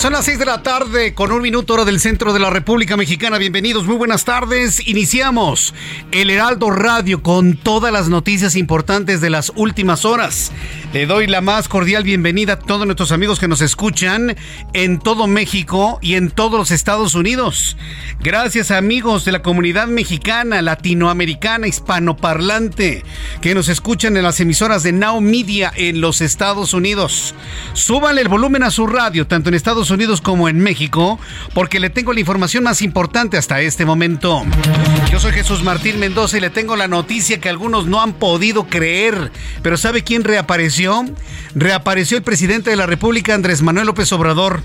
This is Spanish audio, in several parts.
Son las 6 de la tarde con un minuto hora del centro de la República Mexicana. Bienvenidos, muy buenas tardes. Iniciamos el Heraldo Radio con todas las noticias importantes de las últimas horas. Le doy la más cordial bienvenida a todos nuestros amigos que nos escuchan en todo México y en todos los Estados Unidos. Gracias amigos de la comunidad mexicana, latinoamericana, hispanoparlante, que nos escuchan en las emisoras de Now Media en los Estados Unidos. Súbanle el volumen a su radio, tanto en Estados Unidos como en México, porque le tengo la información más importante hasta este momento. Yo soy Jesús Martín Mendoza y le tengo la noticia que algunos no han podido creer, pero ¿sabe quién reapareció? Reapareció el presidente de la República, Andrés Manuel López Obrador.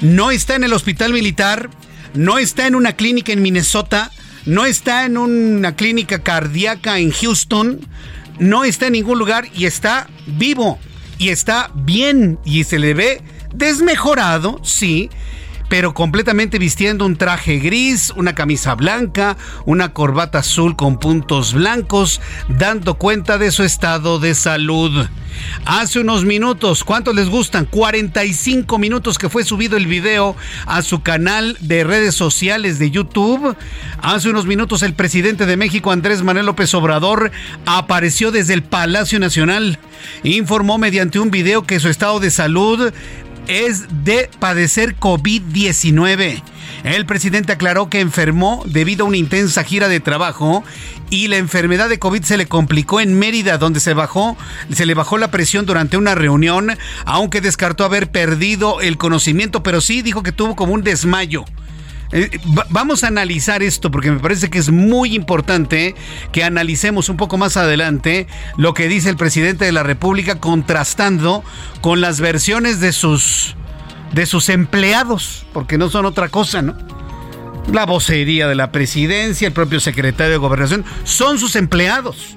No está en el hospital militar, no está en una clínica en Minnesota, no está en una clínica cardíaca en Houston, no está en ningún lugar y está vivo y está bien y se le ve desmejorado, sí, pero completamente vistiendo un traje gris, una camisa blanca, una corbata azul con puntos blancos, dando cuenta de su estado de salud. Hace unos minutos, ¿cuántos les gustan? 45 minutos que fue subido el video a su canal de redes sociales de YouTube. Hace unos minutos el presidente de México, Andrés Manuel López Obrador, apareció desde el Palacio Nacional. Informó mediante un video que su estado de salud es de padecer COVID-19. El presidente aclaró que enfermó debido a una intensa gira de trabajo y la enfermedad de COVID se le complicó en Mérida, donde se bajó, se le bajó la presión durante una reunión, aunque descartó haber perdido el conocimiento, pero sí dijo que tuvo como un desmayo. Eh, vamos a analizar esto porque me parece que es muy importante que analicemos un poco más adelante lo que dice el presidente de la República contrastando con las versiones de sus de sus empleados, porque no son otra cosa, ¿no? La vocería de la presidencia, el propio secretario de Gobernación, son sus empleados.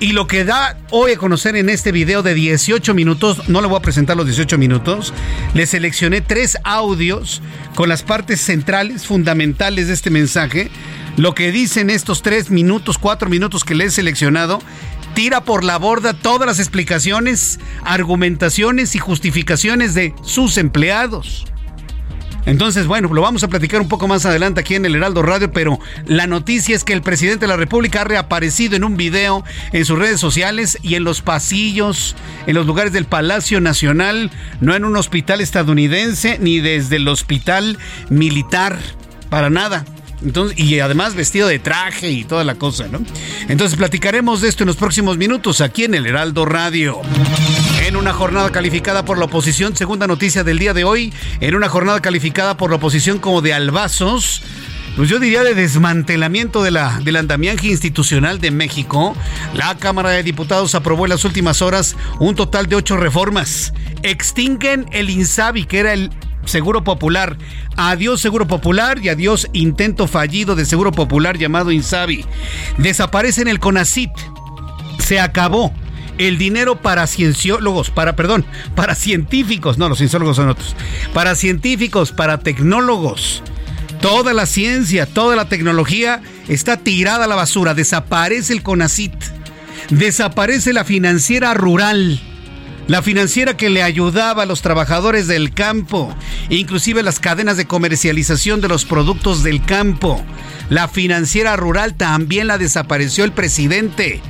Y lo que da hoy a conocer en este video de 18 minutos, no le voy a presentar los 18 minutos, le seleccioné tres audios con las partes centrales, fundamentales de este mensaje. Lo que dicen estos tres minutos, cuatro minutos que le he seleccionado, tira por la borda todas las explicaciones, argumentaciones y justificaciones de sus empleados. Entonces, bueno, lo vamos a platicar un poco más adelante aquí en el Heraldo Radio, pero la noticia es que el presidente de la República ha reaparecido en un video en sus redes sociales y en los pasillos, en los lugares del Palacio Nacional, no en un hospital estadounidense ni desde el hospital militar, para nada. Y además vestido de traje y toda la cosa, ¿no? Entonces platicaremos de esto en los próximos minutos aquí en el Heraldo Radio. En una jornada calificada por la oposición, segunda noticia del día de hoy, en una jornada calificada por la oposición como de albazos, pues yo diría de desmantelamiento de la, del andamiaje institucional de México, la Cámara de Diputados aprobó en las últimas horas un total de ocho reformas. Extinguen el INSABI, que era el Seguro Popular. Adiós Seguro Popular y adiós intento fallido de Seguro Popular llamado Insabi. Desaparecen el CONACIT. Se acabó el dinero para cienciólogos, para, perdón, para científicos, no, los cienciólogos son otros, para científicos, para tecnólogos. Toda la ciencia, toda la tecnología está tirada a la basura, desaparece el CONACIT, desaparece la financiera rural. La financiera que le ayudaba a los trabajadores del campo, inclusive las cadenas de comercialización de los productos del campo. La financiera rural también la desapareció el presidente.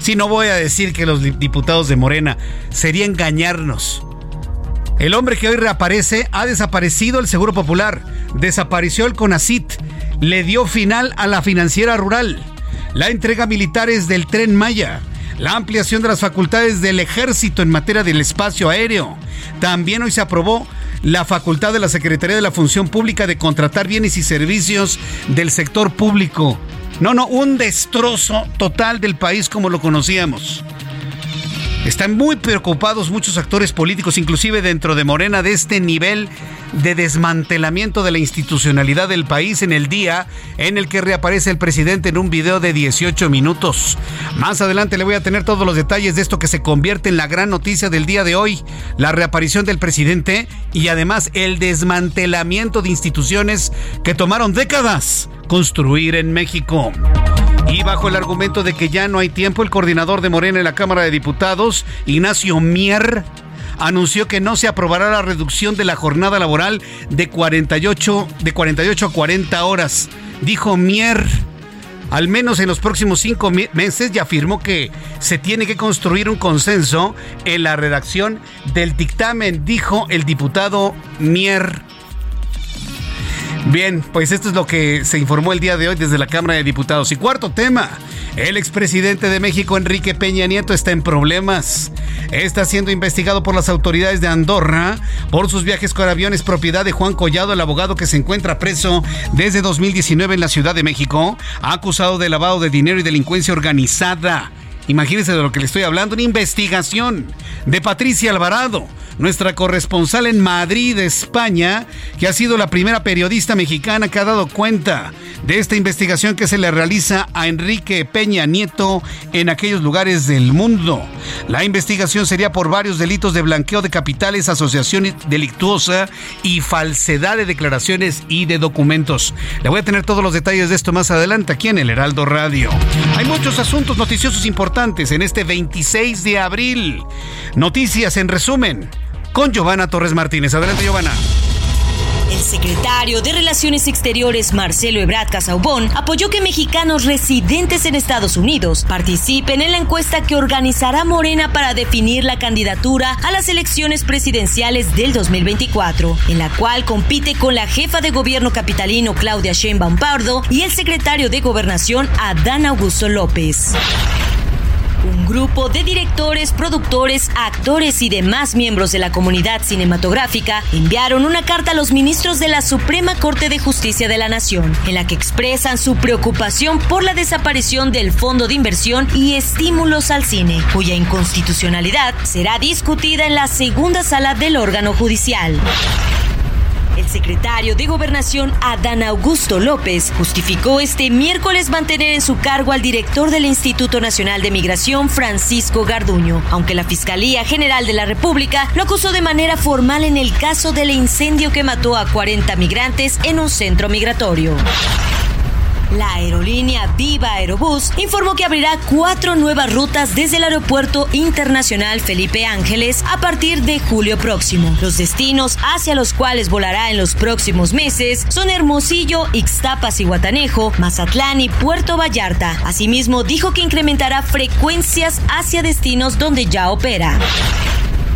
Si no voy a decir que los diputados de Morena sería engañarnos. El hombre que hoy reaparece ha desaparecido el Seguro Popular, desapareció el CONACIT, le dio final a la financiera rural, la entrega militares del tren Maya, la ampliación de las facultades del ejército en materia del espacio aéreo. También hoy se aprobó la facultad de la Secretaría de la Función Pública de contratar bienes y servicios del sector público. No, no, un destrozo total del país como lo conocíamos. Están muy preocupados muchos actores políticos, inclusive dentro de Morena, de este nivel de desmantelamiento de la institucionalidad del país en el día en el que reaparece el presidente en un video de 18 minutos. Más adelante le voy a tener todos los detalles de esto que se convierte en la gran noticia del día de hoy, la reaparición del presidente y además el desmantelamiento de instituciones que tomaron décadas construir en México. Y bajo el argumento de que ya no hay tiempo, el coordinador de Morena en la Cámara de Diputados, Ignacio Mier, anunció que no se aprobará la reducción de la jornada laboral de 48, de 48 a 40 horas. Dijo Mier al menos en los próximos cinco meses, y afirmó que se tiene que construir un consenso en la redacción del dictamen, dijo el diputado Mier. Bien, pues esto es lo que se informó el día de hoy desde la Cámara de Diputados. Y cuarto tema, el expresidente de México, Enrique Peña Nieto, está en problemas. Está siendo investigado por las autoridades de Andorra por sus viajes con aviones propiedad de Juan Collado, el abogado que se encuentra preso desde 2019 en la Ciudad de México, acusado de lavado de dinero y delincuencia organizada. Imagínense de lo que le estoy hablando, una investigación de Patricia Alvarado nuestra corresponsal en Madrid, España, que ha sido la primera periodista mexicana que ha dado cuenta de esta investigación que se le realiza a Enrique Peña Nieto en aquellos lugares del mundo. La investigación sería por varios delitos de blanqueo de capitales, asociación delictuosa y falsedad de declaraciones y de documentos. Le voy a tener todos los detalles de esto más adelante aquí en el Heraldo Radio. Hay muchos asuntos noticiosos importantes en este 26 de abril. Noticias en resumen con Giovanna Torres Martínez. Adelante, Giovanna. El secretario de Relaciones Exteriores Marcelo Ebrard Casaubon apoyó que mexicanos residentes en Estados Unidos participen en la encuesta que organizará Morena para definir la candidatura a las elecciones presidenciales del 2024, en la cual compite con la jefa de gobierno capitalino Claudia Sheinbaum Pardo y el secretario de Gobernación Adán Augusto López. Un grupo de directores, productores, actores y demás miembros de la comunidad cinematográfica enviaron una carta a los ministros de la Suprema Corte de Justicia de la Nación, en la que expresan su preocupación por la desaparición del Fondo de Inversión y Estímulos al Cine, cuya inconstitucionalidad será discutida en la segunda sala del órgano judicial. El secretario de Gobernación, Adán Augusto López, justificó este miércoles mantener en su cargo al director del Instituto Nacional de Migración, Francisco Garduño, aunque la Fiscalía General de la República lo acusó de manera formal en el caso del incendio que mató a 40 migrantes en un centro migratorio. La aerolínea Viva Aerobús informó que abrirá cuatro nuevas rutas desde el Aeropuerto Internacional Felipe Ángeles a partir de julio próximo. Los destinos hacia los cuales volará en los próximos meses son Hermosillo, Ixtapas y Guatanejo, Mazatlán y Puerto Vallarta. Asimismo, dijo que incrementará frecuencias hacia destinos donde ya opera.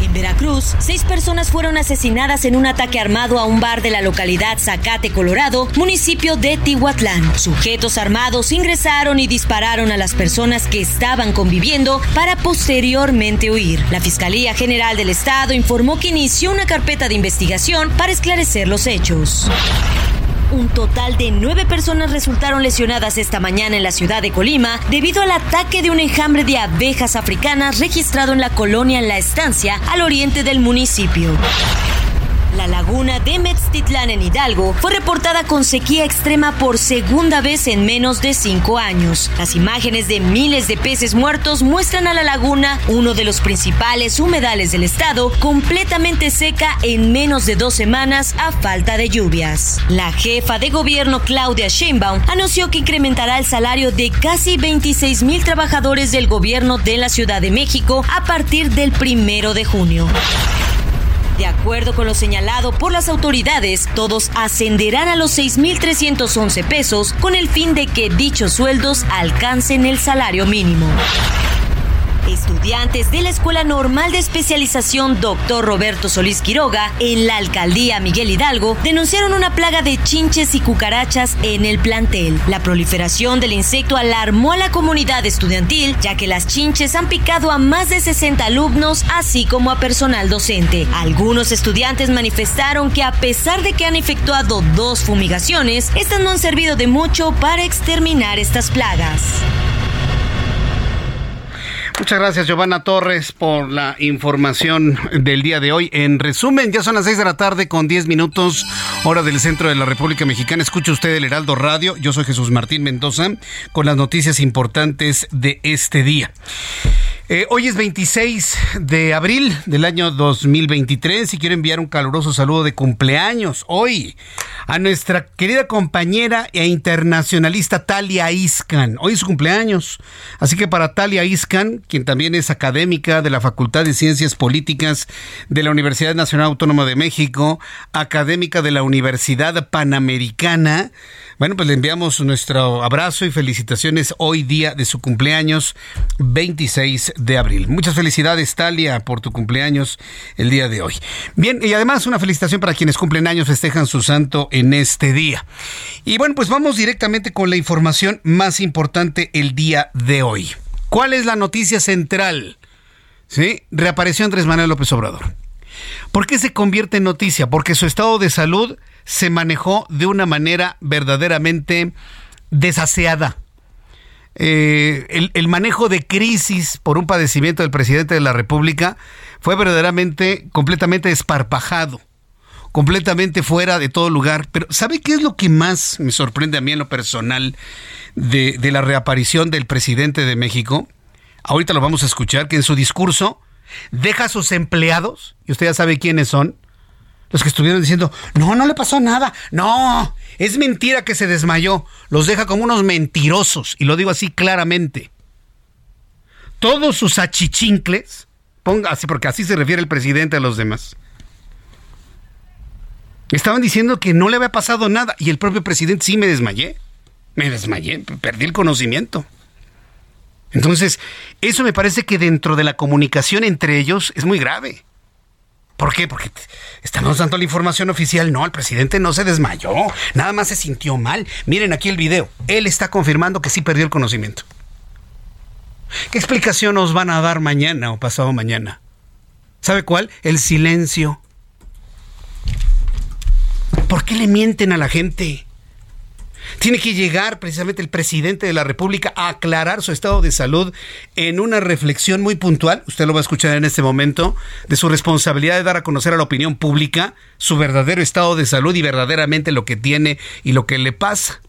En Veracruz, seis personas fueron asesinadas en un ataque armado a un bar de la localidad Zacate, Colorado, municipio de Tihuatlán. Sujetos armados ingresaron y dispararon a las personas que estaban conviviendo para posteriormente huir. La Fiscalía General del Estado informó que inició una carpeta de investigación para esclarecer los hechos. Un total de nueve personas resultaron lesionadas esta mañana en la ciudad de Colima debido al ataque de un enjambre de abejas africanas registrado en la colonia en La Estancia, al oriente del municipio. La laguna de Metztitlán en Hidalgo fue reportada con sequía extrema por segunda vez en menos de cinco años. Las imágenes de miles de peces muertos muestran a la laguna, uno de los principales humedales del estado, completamente seca en menos de dos semanas a falta de lluvias. La jefa de gobierno Claudia Sheinbaum anunció que incrementará el salario de casi 26 mil trabajadores del gobierno de la Ciudad de México a partir del primero de junio. De acuerdo con lo señalado por las autoridades, todos ascenderán a los 6.311 pesos con el fin de que dichos sueldos alcancen el salario mínimo. Estudiantes de la Escuela Normal de Especialización Dr. Roberto Solís Quiroga en la alcaldía Miguel Hidalgo denunciaron una plaga de chinches y cucarachas en el plantel. La proliferación del insecto alarmó a la comunidad estudiantil, ya que las chinches han picado a más de 60 alumnos, así como a personal docente. Algunos estudiantes manifestaron que a pesar de que han efectuado dos fumigaciones, estas no han servido de mucho para exterminar estas plagas. Muchas gracias, Giovanna Torres, por la información del día de hoy. En resumen, ya son las 6 de la tarde con 10 minutos, hora del centro de la República Mexicana. Escucha usted el Heraldo Radio. Yo soy Jesús Martín Mendoza con las noticias importantes de este día. Eh, hoy es 26 de abril del año 2023 y quiero enviar un caluroso saludo de cumpleaños hoy a nuestra querida compañera e internacionalista Talia Iscan. Hoy es su cumpleaños. Así que para Talia Iscan, quien también es académica de la Facultad de Ciencias Políticas de la Universidad Nacional Autónoma de México, académica de la Universidad Panamericana, bueno, pues le enviamos nuestro abrazo y felicitaciones hoy día de su cumpleaños 26 de abril. Muchas felicidades, Talia, por tu cumpleaños el día de hoy. Bien, y además una felicitación para quienes cumplen años, festejan su santo en este día. Y bueno, pues vamos directamente con la información más importante el día de hoy. ¿Cuál es la noticia central? ¿Sí? Reapareció Andrés Manuel López Obrador. ¿Por qué se convierte en noticia? Porque su estado de salud se manejó de una manera verdaderamente desaseada. Eh, el, el, manejo de crisis por un padecimiento del presidente de la República fue verdaderamente completamente esparpajado, completamente fuera de todo lugar. Pero ¿sabe qué es lo que más me sorprende a mí en lo personal de, de la reaparición del presidente de México? Ahorita lo vamos a escuchar, que en su discurso deja a sus empleados, y usted ya sabe quiénes son, los que estuvieron diciendo, no, no le pasó nada, no, es mentira que se desmayó, los deja como unos mentirosos, y lo digo así claramente. Todos sus achichincles, ponga así, porque así se refiere el presidente a los demás, estaban diciendo que no le había pasado nada, y el propio presidente sí me desmayé, me desmayé, perdí el conocimiento. Entonces, eso me parece que dentro de la comunicación entre ellos es muy grave. ¿Por qué? Porque estamos dando la información oficial. No, el presidente no se desmayó. Nada más se sintió mal. Miren aquí el video. Él está confirmando que sí perdió el conocimiento. ¿Qué explicación nos van a dar mañana o pasado mañana? ¿Sabe cuál? El silencio. ¿Por qué le mienten a la gente? Tiene que llegar precisamente el presidente de la República a aclarar su estado de salud en una reflexión muy puntual, usted lo va a escuchar en este momento, de su responsabilidad de dar a conocer a la opinión pública su verdadero estado de salud y verdaderamente lo que tiene y lo que le pasa.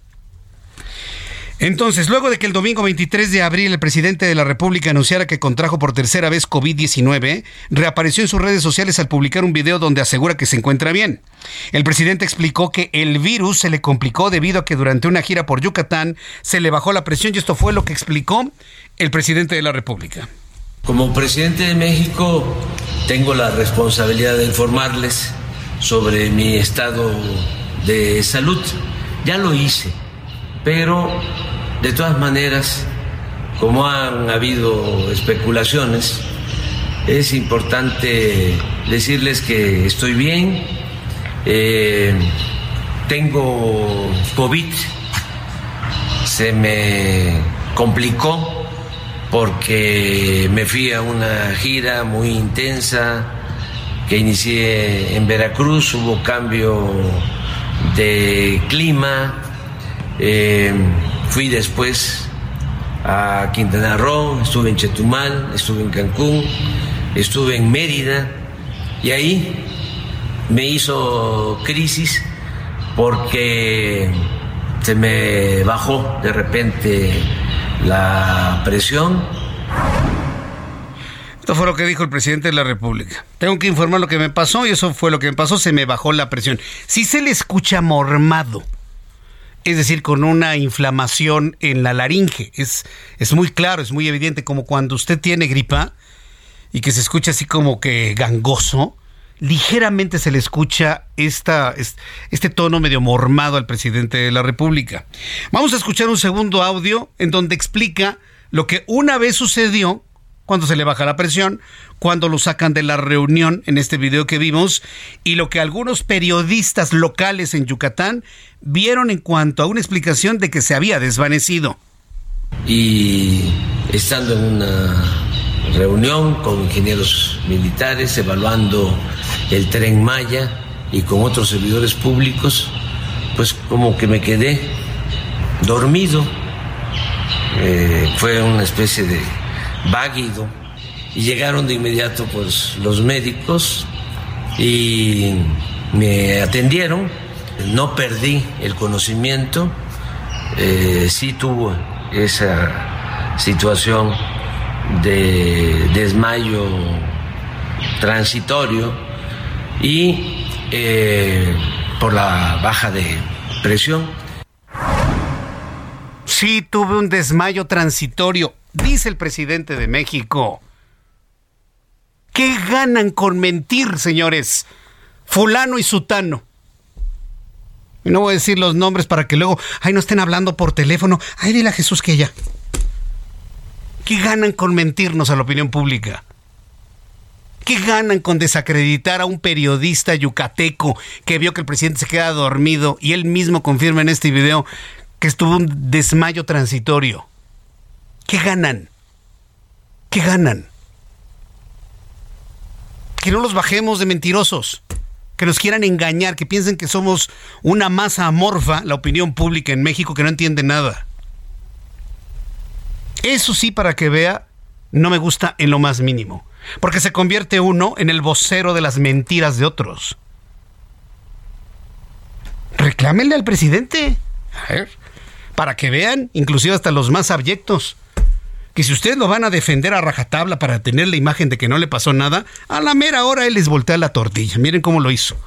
Entonces, luego de que el domingo 23 de abril el presidente de la República anunciara que contrajo por tercera vez COVID-19, reapareció en sus redes sociales al publicar un video donde asegura que se encuentra bien. El presidente explicó que el virus se le complicó debido a que durante una gira por Yucatán se le bajó la presión y esto fue lo que explicó el presidente de la República. Como presidente de México tengo la responsabilidad de informarles sobre mi estado de salud. Ya lo hice pero de todas maneras, como han habido especulaciones, es importante decirles que estoy bien, eh, tengo COVID, se me complicó porque me fui a una gira muy intensa que inicié en Veracruz, hubo cambio de clima, eh, fui después a Quintana Roo, estuve en Chetumal, estuve en Cancún, estuve en Mérida y ahí me hizo crisis porque se me bajó de repente la presión. Esto fue lo que dijo el presidente de la República. Tengo que informar lo que me pasó y eso fue lo que me pasó, se me bajó la presión. Si se le escucha mormado, es decir, con una inflamación en la laringe, es, es muy claro, es muy evidente, como cuando usted tiene gripa y que se escucha así como que gangoso, ligeramente se le escucha esta, este tono medio mormado al presidente de la República. Vamos a escuchar un segundo audio en donde explica lo que una vez sucedió cuando se le baja la presión, cuando lo sacan de la reunión en este video que vimos y lo que algunos periodistas locales en Yucatán vieron en cuanto a una explicación de que se había desvanecido. Y estando en una reunión con ingenieros militares evaluando el tren Maya y con otros servidores públicos, pues como que me quedé dormido. Eh, fue una especie de váguido y llegaron de inmediato pues los médicos y me atendieron. No perdí el conocimiento, eh, sí tuvo esa situación de desmayo transitorio y eh, por la baja de presión. Sí, tuve un desmayo transitorio, dice el presidente de México. ¿Qué ganan con mentir, señores? Fulano y Sutano. No voy a decir los nombres para que luego, ay, no estén hablando por teléfono. Ay, dile a Jesús que ya. ¿Qué ganan con mentirnos a la opinión pública? ¿Qué ganan con desacreditar a un periodista yucateco que vio que el presidente se queda dormido y él mismo confirma en este video que estuvo un desmayo transitorio? ¿Qué ganan? ¿Qué ganan? Que no los bajemos de mentirosos, que nos quieran engañar, que piensen que somos una masa amorfa, la opinión pública en México que no entiende nada. Eso sí, para que vea, no me gusta en lo más mínimo. Porque se convierte uno en el vocero de las mentiras de otros. Reclámenle al presidente. A ver, para que vean, inclusive hasta los más abyectos, que si ustedes lo van a defender a rajatabla para tener la imagen de que no le pasó nada, a la mera hora él les voltea la tortilla. Miren cómo lo hizo.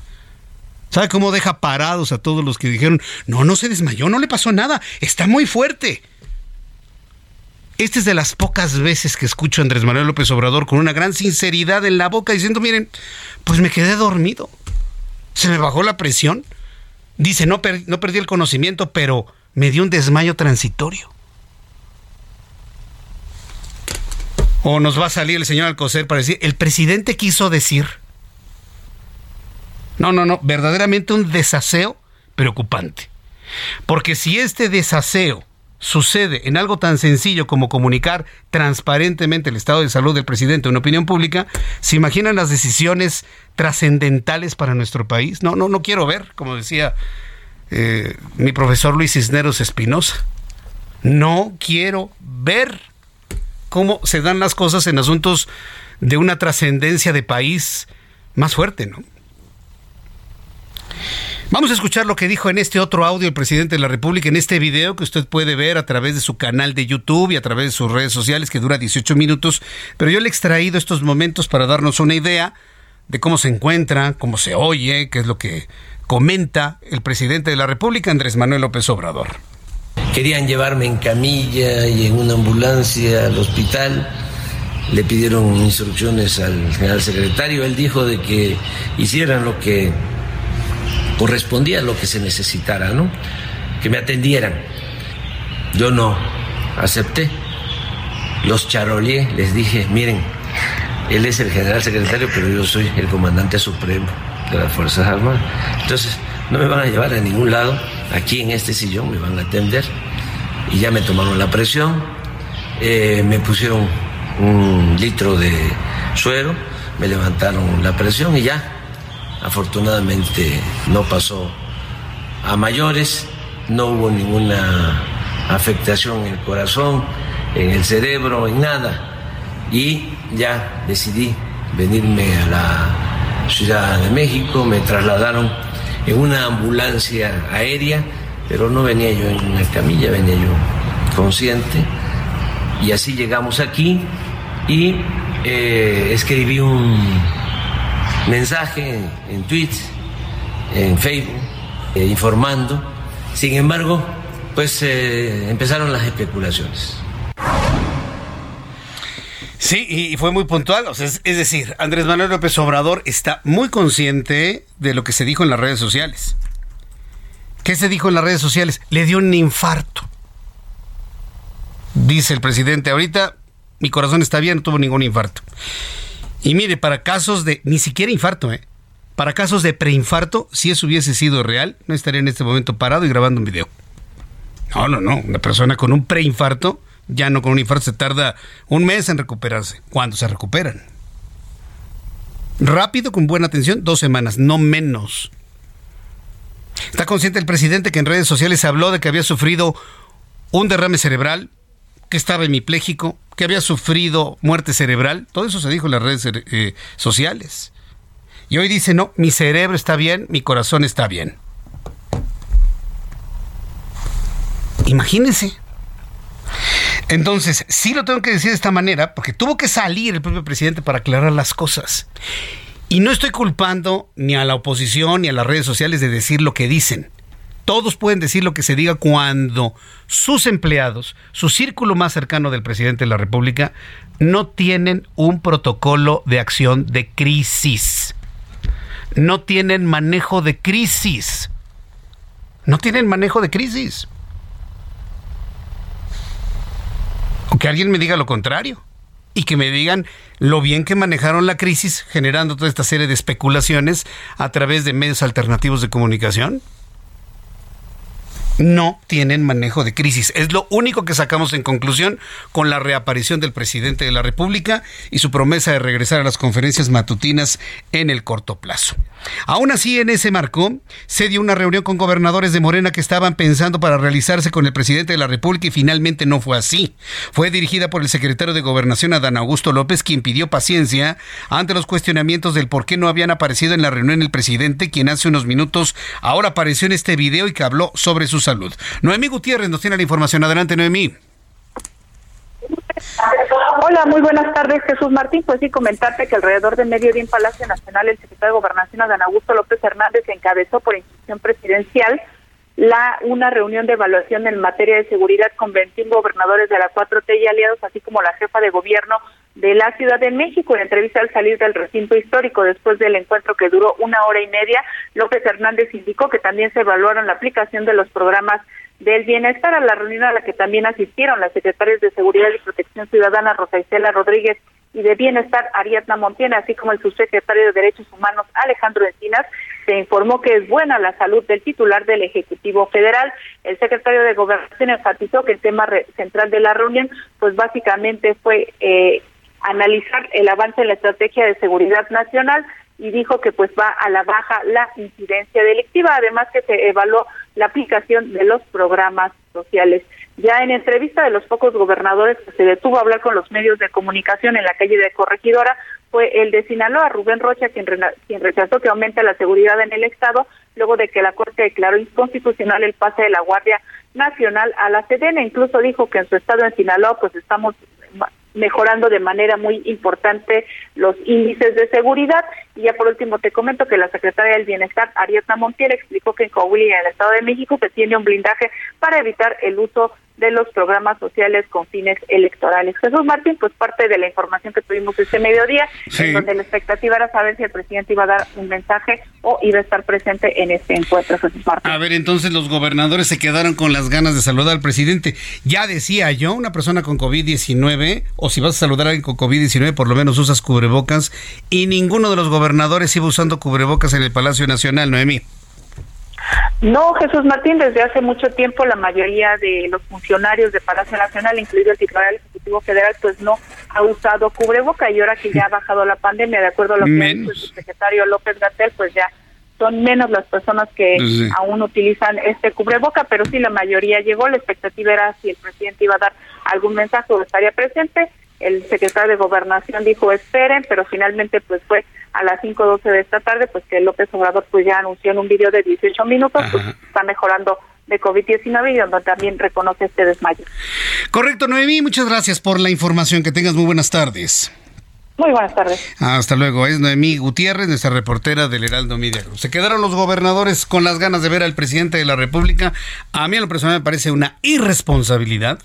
¿Sabe cómo deja parados a todos los que dijeron, no, no se desmayó, no le pasó nada, está muy fuerte? Esta es de las pocas veces que escucho a Andrés Manuel López Obrador con una gran sinceridad en la boca diciendo, miren, pues me quedé dormido. Se me bajó la presión. Dice, no, no perdí el conocimiento, pero me dio un desmayo transitorio. O nos va a salir el señor Alcocer para decir, el presidente quiso decir. No, no, no, verdaderamente un desaseo preocupante. Porque si este desaseo sucede en algo tan sencillo como comunicar transparentemente el estado de salud del presidente en una opinión pública, ¿se imaginan las decisiones trascendentales para nuestro país? No, no, no quiero ver, como decía eh, mi profesor Luis Cisneros Espinosa. No quiero ver cómo se dan las cosas en asuntos de una trascendencia de país más fuerte, ¿no? Vamos a escuchar lo que dijo en este otro audio el presidente de la República, en este video que usted puede ver a través de su canal de YouTube y a través de sus redes sociales, que dura 18 minutos. Pero yo le he extraído estos momentos para darnos una idea de cómo se encuentra, cómo se oye, qué es lo que comenta el presidente de la República, Andrés Manuel López Obrador. Querían llevarme en camilla y en una ambulancia al hospital. Le pidieron instrucciones al general secretario. Él dijo de que hicieran lo que correspondía lo que se necesitara, ¿no? Que me atendieran. Yo no acepté. Los charolié, les dije, miren, él es el general secretario, pero yo soy el comandante supremo de las Fuerzas Armadas. Entonces, no me van a llevar a ningún lado. Aquí en este sillón me van a atender. Y ya me tomaron la presión, eh, me pusieron un litro de suero, me levantaron la presión y ya Afortunadamente no pasó a mayores, no hubo ninguna afectación en el corazón, en el cerebro, en nada. Y ya decidí venirme a la Ciudad de México, me trasladaron en una ambulancia aérea, pero no venía yo en una camilla, venía yo consciente. Y así llegamos aquí y eh, escribí un mensaje en, tweets, en Facebook, eh, informando. Sin embargo, pues eh, empezaron las especulaciones. Sí, y fue muy puntual. es, decir, Andrés Manuel López Obrador está muy consciente de lo que se dijo en las redes sociales. ¿Qué se dijo en las redes sociales? Le dio un infarto. Dice el presidente, ahorita mi corazón está bien, no tuvo ningún infarto. Y mire, para casos de, ni siquiera infarto, ¿eh? Para casos de preinfarto, si eso hubiese sido real, no estaría en este momento parado y grabando un video. No, no, no. Una persona con un preinfarto ya no con un infarto se tarda un mes en recuperarse. Cuando se recuperan? Rápido, con buena atención, dos semanas, no menos. ¿Está consciente el presidente que en redes sociales habló de que había sufrido un derrame cerebral, que estaba hemipléjico, que había sufrido muerte cerebral? Todo eso se dijo en las redes eh, sociales. Y hoy dice, no, mi cerebro está bien, mi corazón está bien. Imagínense. Entonces, sí lo tengo que decir de esta manera, porque tuvo que salir el propio presidente para aclarar las cosas. Y no estoy culpando ni a la oposición ni a las redes sociales de decir lo que dicen. Todos pueden decir lo que se diga cuando sus empleados, su círculo más cercano del presidente de la República, no tienen un protocolo de acción de crisis. No tienen manejo de crisis. No tienen manejo de crisis. O que alguien me diga lo contrario. Y que me digan lo bien que manejaron la crisis generando toda esta serie de especulaciones a través de medios alternativos de comunicación no tienen manejo de crisis. Es lo único que sacamos en conclusión con la reaparición del presidente de la República y su promesa de regresar a las conferencias matutinas en el corto plazo. Aún así, en ese marco, se dio una reunión con gobernadores de Morena que estaban pensando para realizarse con el presidente de la República y finalmente no fue así. Fue dirigida por el secretario de Gobernación, Adán Augusto López, quien pidió paciencia ante los cuestionamientos del por qué no habían aparecido en la reunión el presidente, quien hace unos minutos ahora apareció en este video y que habló sobre sus salud. Noemí Gutiérrez nos tiene la información. Adelante, Noemí. Hola, muy buenas tardes, Jesús Martín. Pues sí, comentarte que alrededor de mediodía en Palacio Nacional, el secretario de Gobernación, Adán Augusto López Hernández, encabezó por instrucción presidencial la una reunión de evaluación en materia de seguridad con 21 gobernadores de la 4T y aliados, así como la jefa de gobierno de la Ciudad de México. En entrevista al salir del recinto histórico después del encuentro que duró una hora y media, López Hernández indicó que también se evaluaron la aplicación de los programas del bienestar a la reunión a la que también asistieron las secretarias de Seguridad y Protección Ciudadana Rosa Isela Rodríguez y de Bienestar Ariadna Montiel, así como el subsecretario de Derechos Humanos Alejandro Encinas, se informó que es buena la salud del titular del Ejecutivo Federal. El secretario de Gobernación enfatizó que el tema central de la reunión, pues básicamente fue eh, analizar el avance en la estrategia de seguridad nacional y dijo que pues va a la baja la incidencia delictiva, además que se evaluó la aplicación de los programas sociales. Ya en entrevista de los pocos gobernadores que se detuvo a hablar con los medios de comunicación en la calle de Corregidora, fue el de Sinaloa, Rubén Rocha, quien, quien rechazó que aumente la seguridad en el Estado, luego de que la Corte declaró inconstitucional el pase de la Guardia Nacional a la Sedena. Incluso dijo que en su estado en Sinaloa, pues estamos mejorando de manera muy importante los índices de seguridad. Y ya por último te comento que la secretaria del Bienestar, Ariadna Montiel, explicó que en Coahuila en el Estado de México se tiene un blindaje para evitar el uso de los programas sociales con fines electorales. Jesús Martín, pues parte de la información que tuvimos este mediodía, en donde la expectativa era saber si el presidente iba a dar un mensaje o iba a estar presente en este encuentro, Jesús Martín. A ver, entonces los gobernadores se quedaron con las ganas de saludar al presidente. Ya decía yo, una persona con COVID-19, o si vas a saludar a alguien con COVID-19, por lo menos usas cubrebocas, y ninguno de los gobernadores iba usando cubrebocas en el Palacio Nacional, Noemí. No, Jesús Martín, desde hace mucho tiempo la mayoría de los funcionarios de Palacio Nacional, incluido el titular del Ejecutivo Federal, pues no ha usado cubreboca y ahora que ya ha bajado la pandemia, de acuerdo a lo que dijo el secretario López Gatel, pues ya son menos las personas que aún utilizan este cubreboca, pero sí la mayoría llegó. La expectativa era si el presidente iba a dar algún mensaje o estaría presente. El secretario de Gobernación dijo esperen, pero finalmente pues fue a las 5.12 de esta tarde, pues que López Obrador pues ya anunció en un video de 18 minutos, pues está mejorando de COVID-19 y donde también reconoce este desmayo. Correcto, Noemí, muchas gracias por la información. Que tengas muy buenas tardes. Muy buenas tardes. Hasta luego. Es Noemí Gutiérrez, nuestra reportera del Heraldo Media Se quedaron los gobernadores con las ganas de ver al presidente de la República. A mí a lo personal me parece una irresponsabilidad.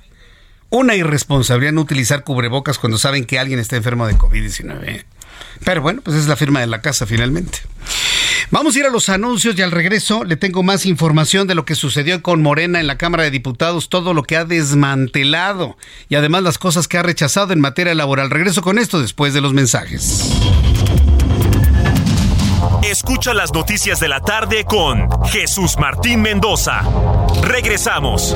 Una irresponsabilidad no utilizar cubrebocas cuando saben que alguien está enfermo de COVID-19. Pero bueno, pues es la firma de la casa finalmente. Vamos a ir a los anuncios y al regreso le tengo más información de lo que sucedió con Morena en la Cámara de Diputados, todo lo que ha desmantelado y además las cosas que ha rechazado en materia laboral. Regreso con esto después de los mensajes. Escucha las noticias de la tarde con Jesús Martín Mendoza. Regresamos.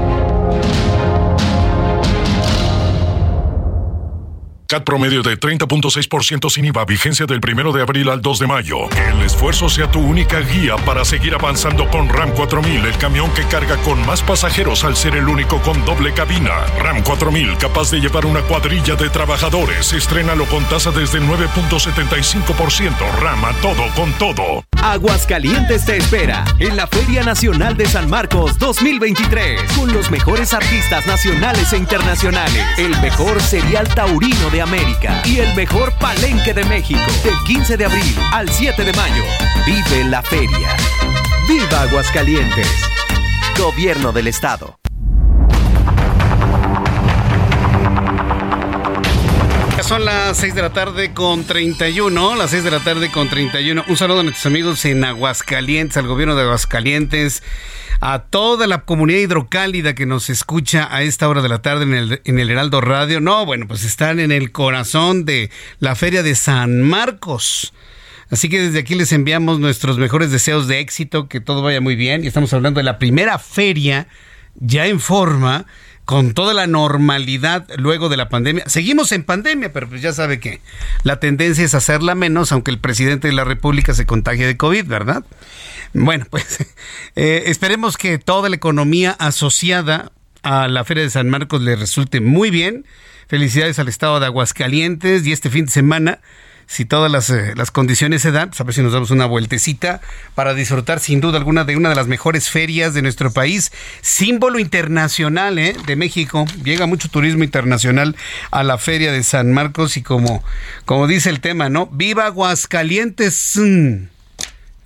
CAT promedio de 30.6% sin IVA, vigencia del 1 de abril al 2 de mayo. El esfuerzo sea tu única guía para seguir avanzando con RAM 4000, el camión que carga con más pasajeros al ser el único con doble cabina. RAM 4000, capaz de llevar una cuadrilla de trabajadores. Estrénalo con tasa desde 9.75%. RAM a todo con todo. Aguascalientes te espera en la Feria Nacional de San Marcos 2023 con los mejores artistas nacionales e internacionales, el mejor serial taurino de América y el mejor palenque de México del 15 de abril al 7 de mayo. Vive la feria. ¡Viva Aguascalientes! Gobierno del Estado. Son las 6 de la tarde con 31, las 6 de la tarde con 31. Un saludo a nuestros amigos en Aguascalientes, al gobierno de Aguascalientes, a toda la comunidad hidrocálida que nos escucha a esta hora de la tarde en el, en el Heraldo Radio. No, bueno, pues están en el corazón de la feria de San Marcos. Así que desde aquí les enviamos nuestros mejores deseos de éxito, que todo vaya muy bien. Y estamos hablando de la primera feria ya en forma con toda la normalidad luego de la pandemia. Seguimos en pandemia, pero pues ya sabe que la tendencia es hacerla menos, aunque el presidente de la República se contagie de COVID, ¿verdad? Bueno, pues eh, esperemos que toda la economía asociada a la Feria de San Marcos le resulte muy bien. Felicidades al estado de Aguascalientes y este fin de semana si todas las, eh, las, condiciones se dan, pues a ver si nos damos una vueltecita para disfrutar sin duda alguna de una de las mejores ferias de nuestro país, símbolo internacional ¿eh? de México. Llega mucho turismo internacional a la feria de San Marcos y como, como dice el tema, ¿no? Viva Aguascalientes.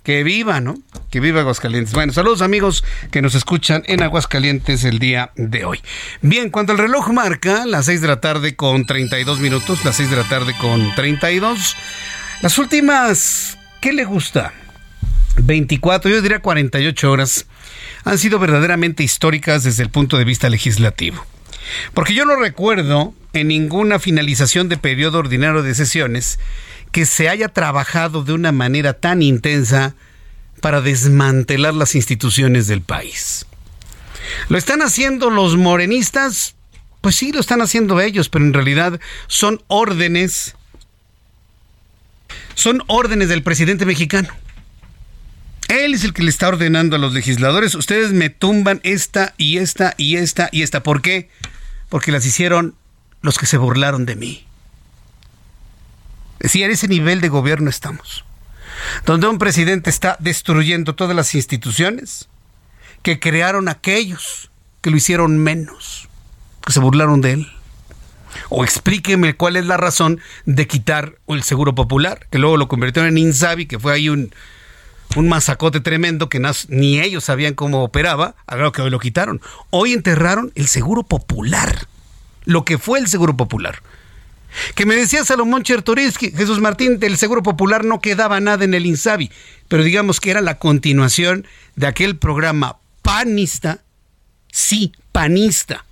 Que viva, ¿no? Que viva Aguascalientes. Bueno, saludos amigos que nos escuchan en Aguascalientes el día de hoy. Bien, cuando el reloj marca las 6 de la tarde con 32 minutos, las 6 de la tarde con 32, las últimas, ¿qué le gusta? 24, yo diría 48 horas, han sido verdaderamente históricas desde el punto de vista legislativo. Porque yo no recuerdo en ninguna finalización de periodo ordinario de sesiones que se haya trabajado de una manera tan intensa para desmantelar las instituciones del país. ¿Lo están haciendo los morenistas? Pues sí, lo están haciendo ellos, pero en realidad son órdenes, son órdenes del presidente mexicano. Él es el que le está ordenando a los legisladores, ustedes me tumban esta y esta y esta y esta. ¿Por qué? Porque las hicieron los que se burlaron de mí. Si a ese nivel de gobierno estamos, donde un presidente está destruyendo todas las instituciones que crearon aquellos que lo hicieron menos, que se burlaron de él. O explíqueme cuál es la razón de quitar el seguro popular, que luego lo convirtieron en Insabi, que fue ahí un, un masacote tremendo que ni ellos sabían cómo operaba, a que hoy lo quitaron. Hoy enterraron el seguro popular, lo que fue el seguro popular. Que me decía Salomón Chertorinsky, Jesús Martín, del Seguro Popular no quedaba nada en el INSABI, pero digamos que era la continuación de aquel programa panista, sí, panista,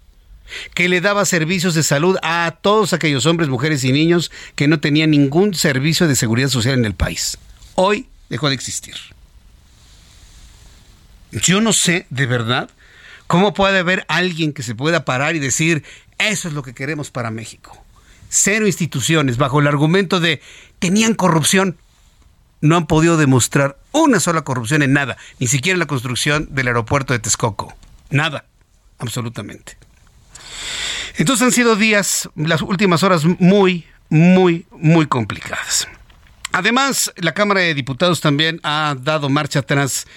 que le daba servicios de salud a todos aquellos hombres, mujeres y niños que no tenían ningún servicio de seguridad social en el país. Hoy dejó de existir. Yo no sé, de verdad, cómo puede haber alguien que se pueda parar y decir, eso es lo que queremos para México. Cero instituciones, bajo el argumento de tenían corrupción. No han podido demostrar una sola corrupción en nada, ni siquiera en la construcción del aeropuerto de Texcoco. Nada, absolutamente. Entonces han sido días, las últimas horas muy, muy, muy complicadas. Además, la Cámara de Diputados también ha dado marcha atrás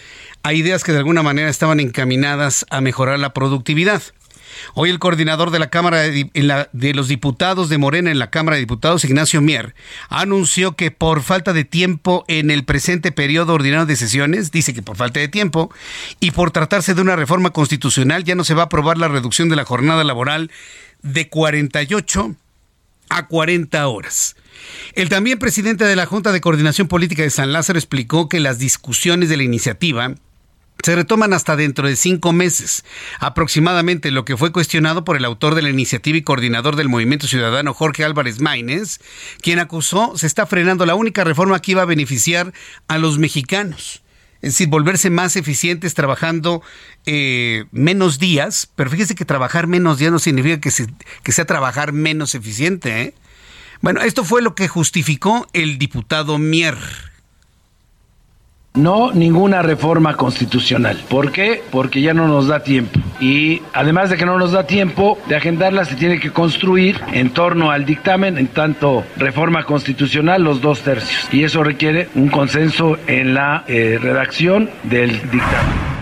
a ideas que de alguna manera estaban encaminadas a mejorar la productividad. Hoy el coordinador de la Cámara de, los Diputados de Morena en la Cámara de Diputados, Ignacio Mier, anunció que por falta de tiempo en el presente periodo ordinario de sesiones, dice que por falta de tiempo, y por tratarse de una reforma constitucional, ya no se va a aprobar la reducción de la jornada laboral de 48 a 40 horas. El también presidente de la Junta de Coordinación Política de San Lázaro explicó que las discusiones de la iniciativa se retoman hasta dentro de cinco meses, aproximadamente lo que fue cuestionado por el autor de la iniciativa y coordinador del Movimiento Ciudadano Jorge Álvarez Maínez, quien acusó se está frenando la única reforma que iba a beneficiar a los mexicanos. Es decir, volverse más eficientes trabajando eh, menos días, pero fíjese que trabajar menos días no significa que, que sea trabajar menos eficiente. ¿eh? Bueno, esto fue lo que justificó el diputado Mier. No ninguna reforma constitucional. ¿Por qué? Porque ya no nos da tiempo. Y además de que no nos da tiempo de agendarla, se tiene que construir en torno al dictamen, en tanto reforma constitucional, los dos tercios. Y eso requiere un consenso en la eh, redacción del dictamen.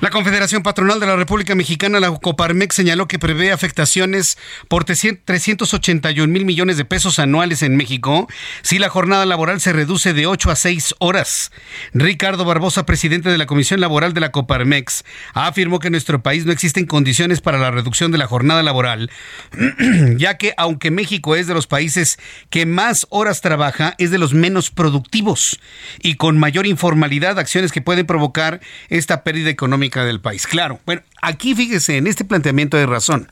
La Confederación Patronal de la República Mexicana, la Coparmex, señaló que prevé afectaciones por 381 mil millones de pesos anuales en México si la jornada laboral se reduce de 8 a 6 horas. Ricardo Barbosa, presidente de la Comisión Laboral de la Coparmex, afirmó que en nuestro país no existen condiciones para la reducción de la jornada laboral, ya que aunque México es de los países que más horas trabaja, es de los menos productivos y con mayor informalidad, acciones que pueden provocar esta pérdida económica del país. Claro, bueno, aquí fíjese, en este planteamiento de razón.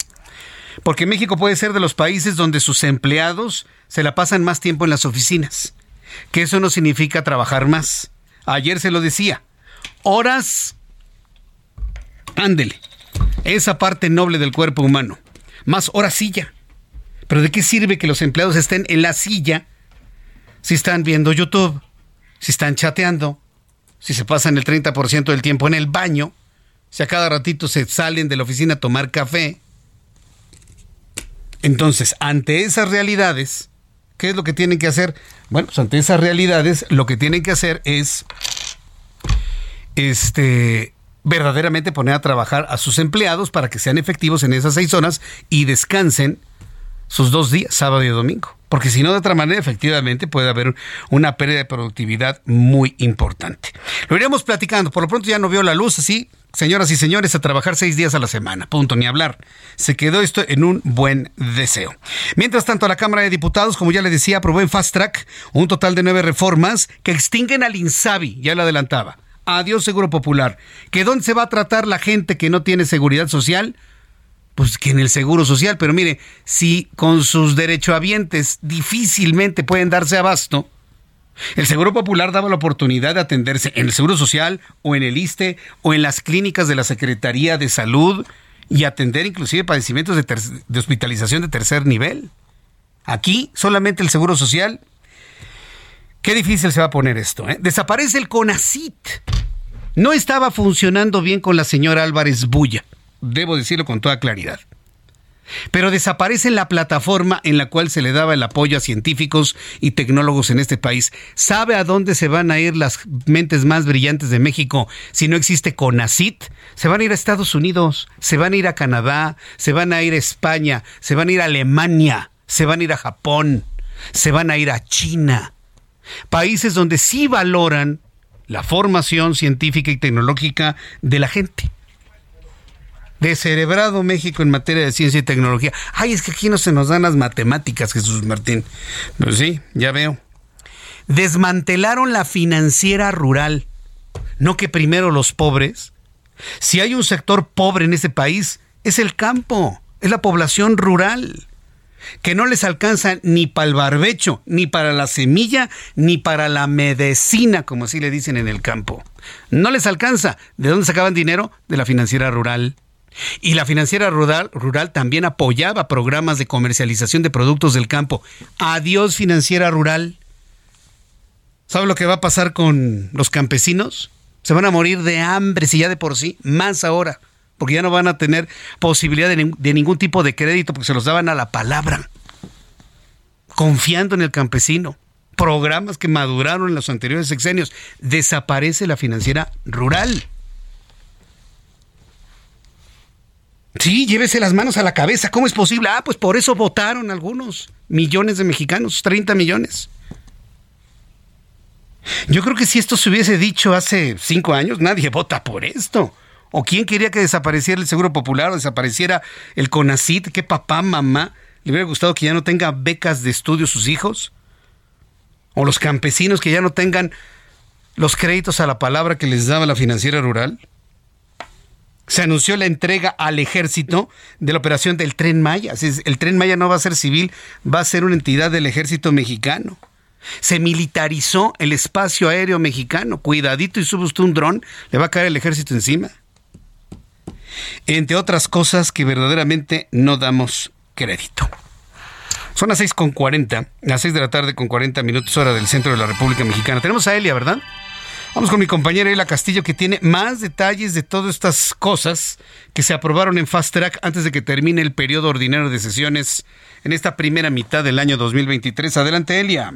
Porque México puede ser de los países donde sus empleados se la pasan más tiempo en las oficinas. Que eso no significa trabajar más. Ayer se lo decía. Horas. Ándele. Esa parte noble del cuerpo humano. Más horas silla. Pero ¿de qué sirve que los empleados estén en la silla si están viendo YouTube, si están chateando, si se pasan el 30% del tiempo en el baño, si a cada ratito se salen de la oficina a tomar café. Entonces, ante esas realidades, ¿qué es lo que tienen que hacer? Bueno, pues ante esas realidades, lo que tienen que hacer es este verdaderamente poner a trabajar a sus empleados para que sean efectivos en esas seis zonas y descansen sus dos días, sábado y domingo. Porque si no, de otra manera, efectivamente puede haber una pérdida de productividad muy importante. Lo iremos platicando. Por lo pronto ya no vio la luz, así, señoras y señores, a trabajar seis días a la semana. Punto, ni hablar. Se quedó esto en un buen deseo. Mientras tanto, la Cámara de Diputados, como ya le decía, aprobó en Fast Track un total de nueve reformas que extinguen al INSABI, ya lo adelantaba. Adiós Seguro Popular. ¿Que dónde se va a tratar la gente que no tiene seguridad social? Pues que en el Seguro Social, pero mire, si con sus derechohabientes difícilmente pueden darse abasto, el Seguro Popular daba la oportunidad de atenderse en el Seguro Social o en el ISTE o en las clínicas de la Secretaría de Salud y atender inclusive padecimientos de, hospitalización de tercer nivel. Aquí solamente el Seguro Social. Qué difícil se va a poner esto. ¿eh? Desaparece el CONACIT. No estaba funcionando bien con la señora Álvarez Bulla debo decirlo con toda claridad. Pero desaparece la plataforma en la cual se le daba el apoyo a científicos y tecnólogos en este país. ¿Sabe a dónde se van a ir las mentes más brillantes de México si no existe CONACIT? Se van a ir a Estados Unidos, se van a ir a Canadá, se van a ir a España, se van a ir a Alemania, se van a ir a Japón, se van a ir a China. Países donde sí valoran la formación científica y tecnológica de la gente descerebrado México en materia de ciencia y tecnología. Ay, es que aquí no se nos dan las matemáticas, Jesús Martín. Pues sí, ya veo. Desmantelaron la financiera rural. No que primero los pobres. Si hay un sector pobre en ese país, es el campo, es la población rural, que no les alcanza ni para el barbecho, ni para la semilla, ni para la medicina, como así le dicen en el campo. No les alcanza. ¿De dónde sacaban dinero? De la financiera rural. Y la financiera rural, también apoyaba programas de comercialización de productos del campo. Adiós financiera rural. ¿Sabe lo que va a pasar con los campesinos? Se van a morir de hambre, si ya de por sí, más ahora, porque ya no van a tener posibilidad de, de ningún tipo de crédito porque se los daban a la palabra, confiando en el campesino. Programas que maduraron en los anteriores sexenios. Desaparece la financiera rural. Sí, llévese las manos a la cabeza. ¿Cómo es posible? Ah, pues por eso votaron algunos millones de mexicanos, 30 millones. Yo creo que si esto se hubiese dicho hace cinco años, nadie vota por esto. ¿O quién quería que desapareciera el Seguro Popular o desapareciera el CONACIT? ¿Qué papá, mamá le hubiera gustado que ya no tenga becas de estudio sus hijos? ¿O los campesinos que ya no tengan los créditos a la palabra que les daba la financiera rural? Se anunció la entrega al ejército de la operación del tren Maya. El tren Maya no va a ser civil, va a ser una entidad del ejército mexicano. Se militarizó el espacio aéreo mexicano. Cuidadito y sube usted un dron, le va a caer el ejército encima. Entre otras cosas que verdaderamente no damos crédito. Son las 6.40, las 6 de la tarde con 40 minutos hora del centro de la República Mexicana. Tenemos a Elia, ¿verdad? Vamos con mi compañera Ela Castillo, que tiene más detalles de todas estas cosas que se aprobaron en Fast Track antes de que termine el periodo ordinario de sesiones en esta primera mitad del año 2023. Adelante, Elia.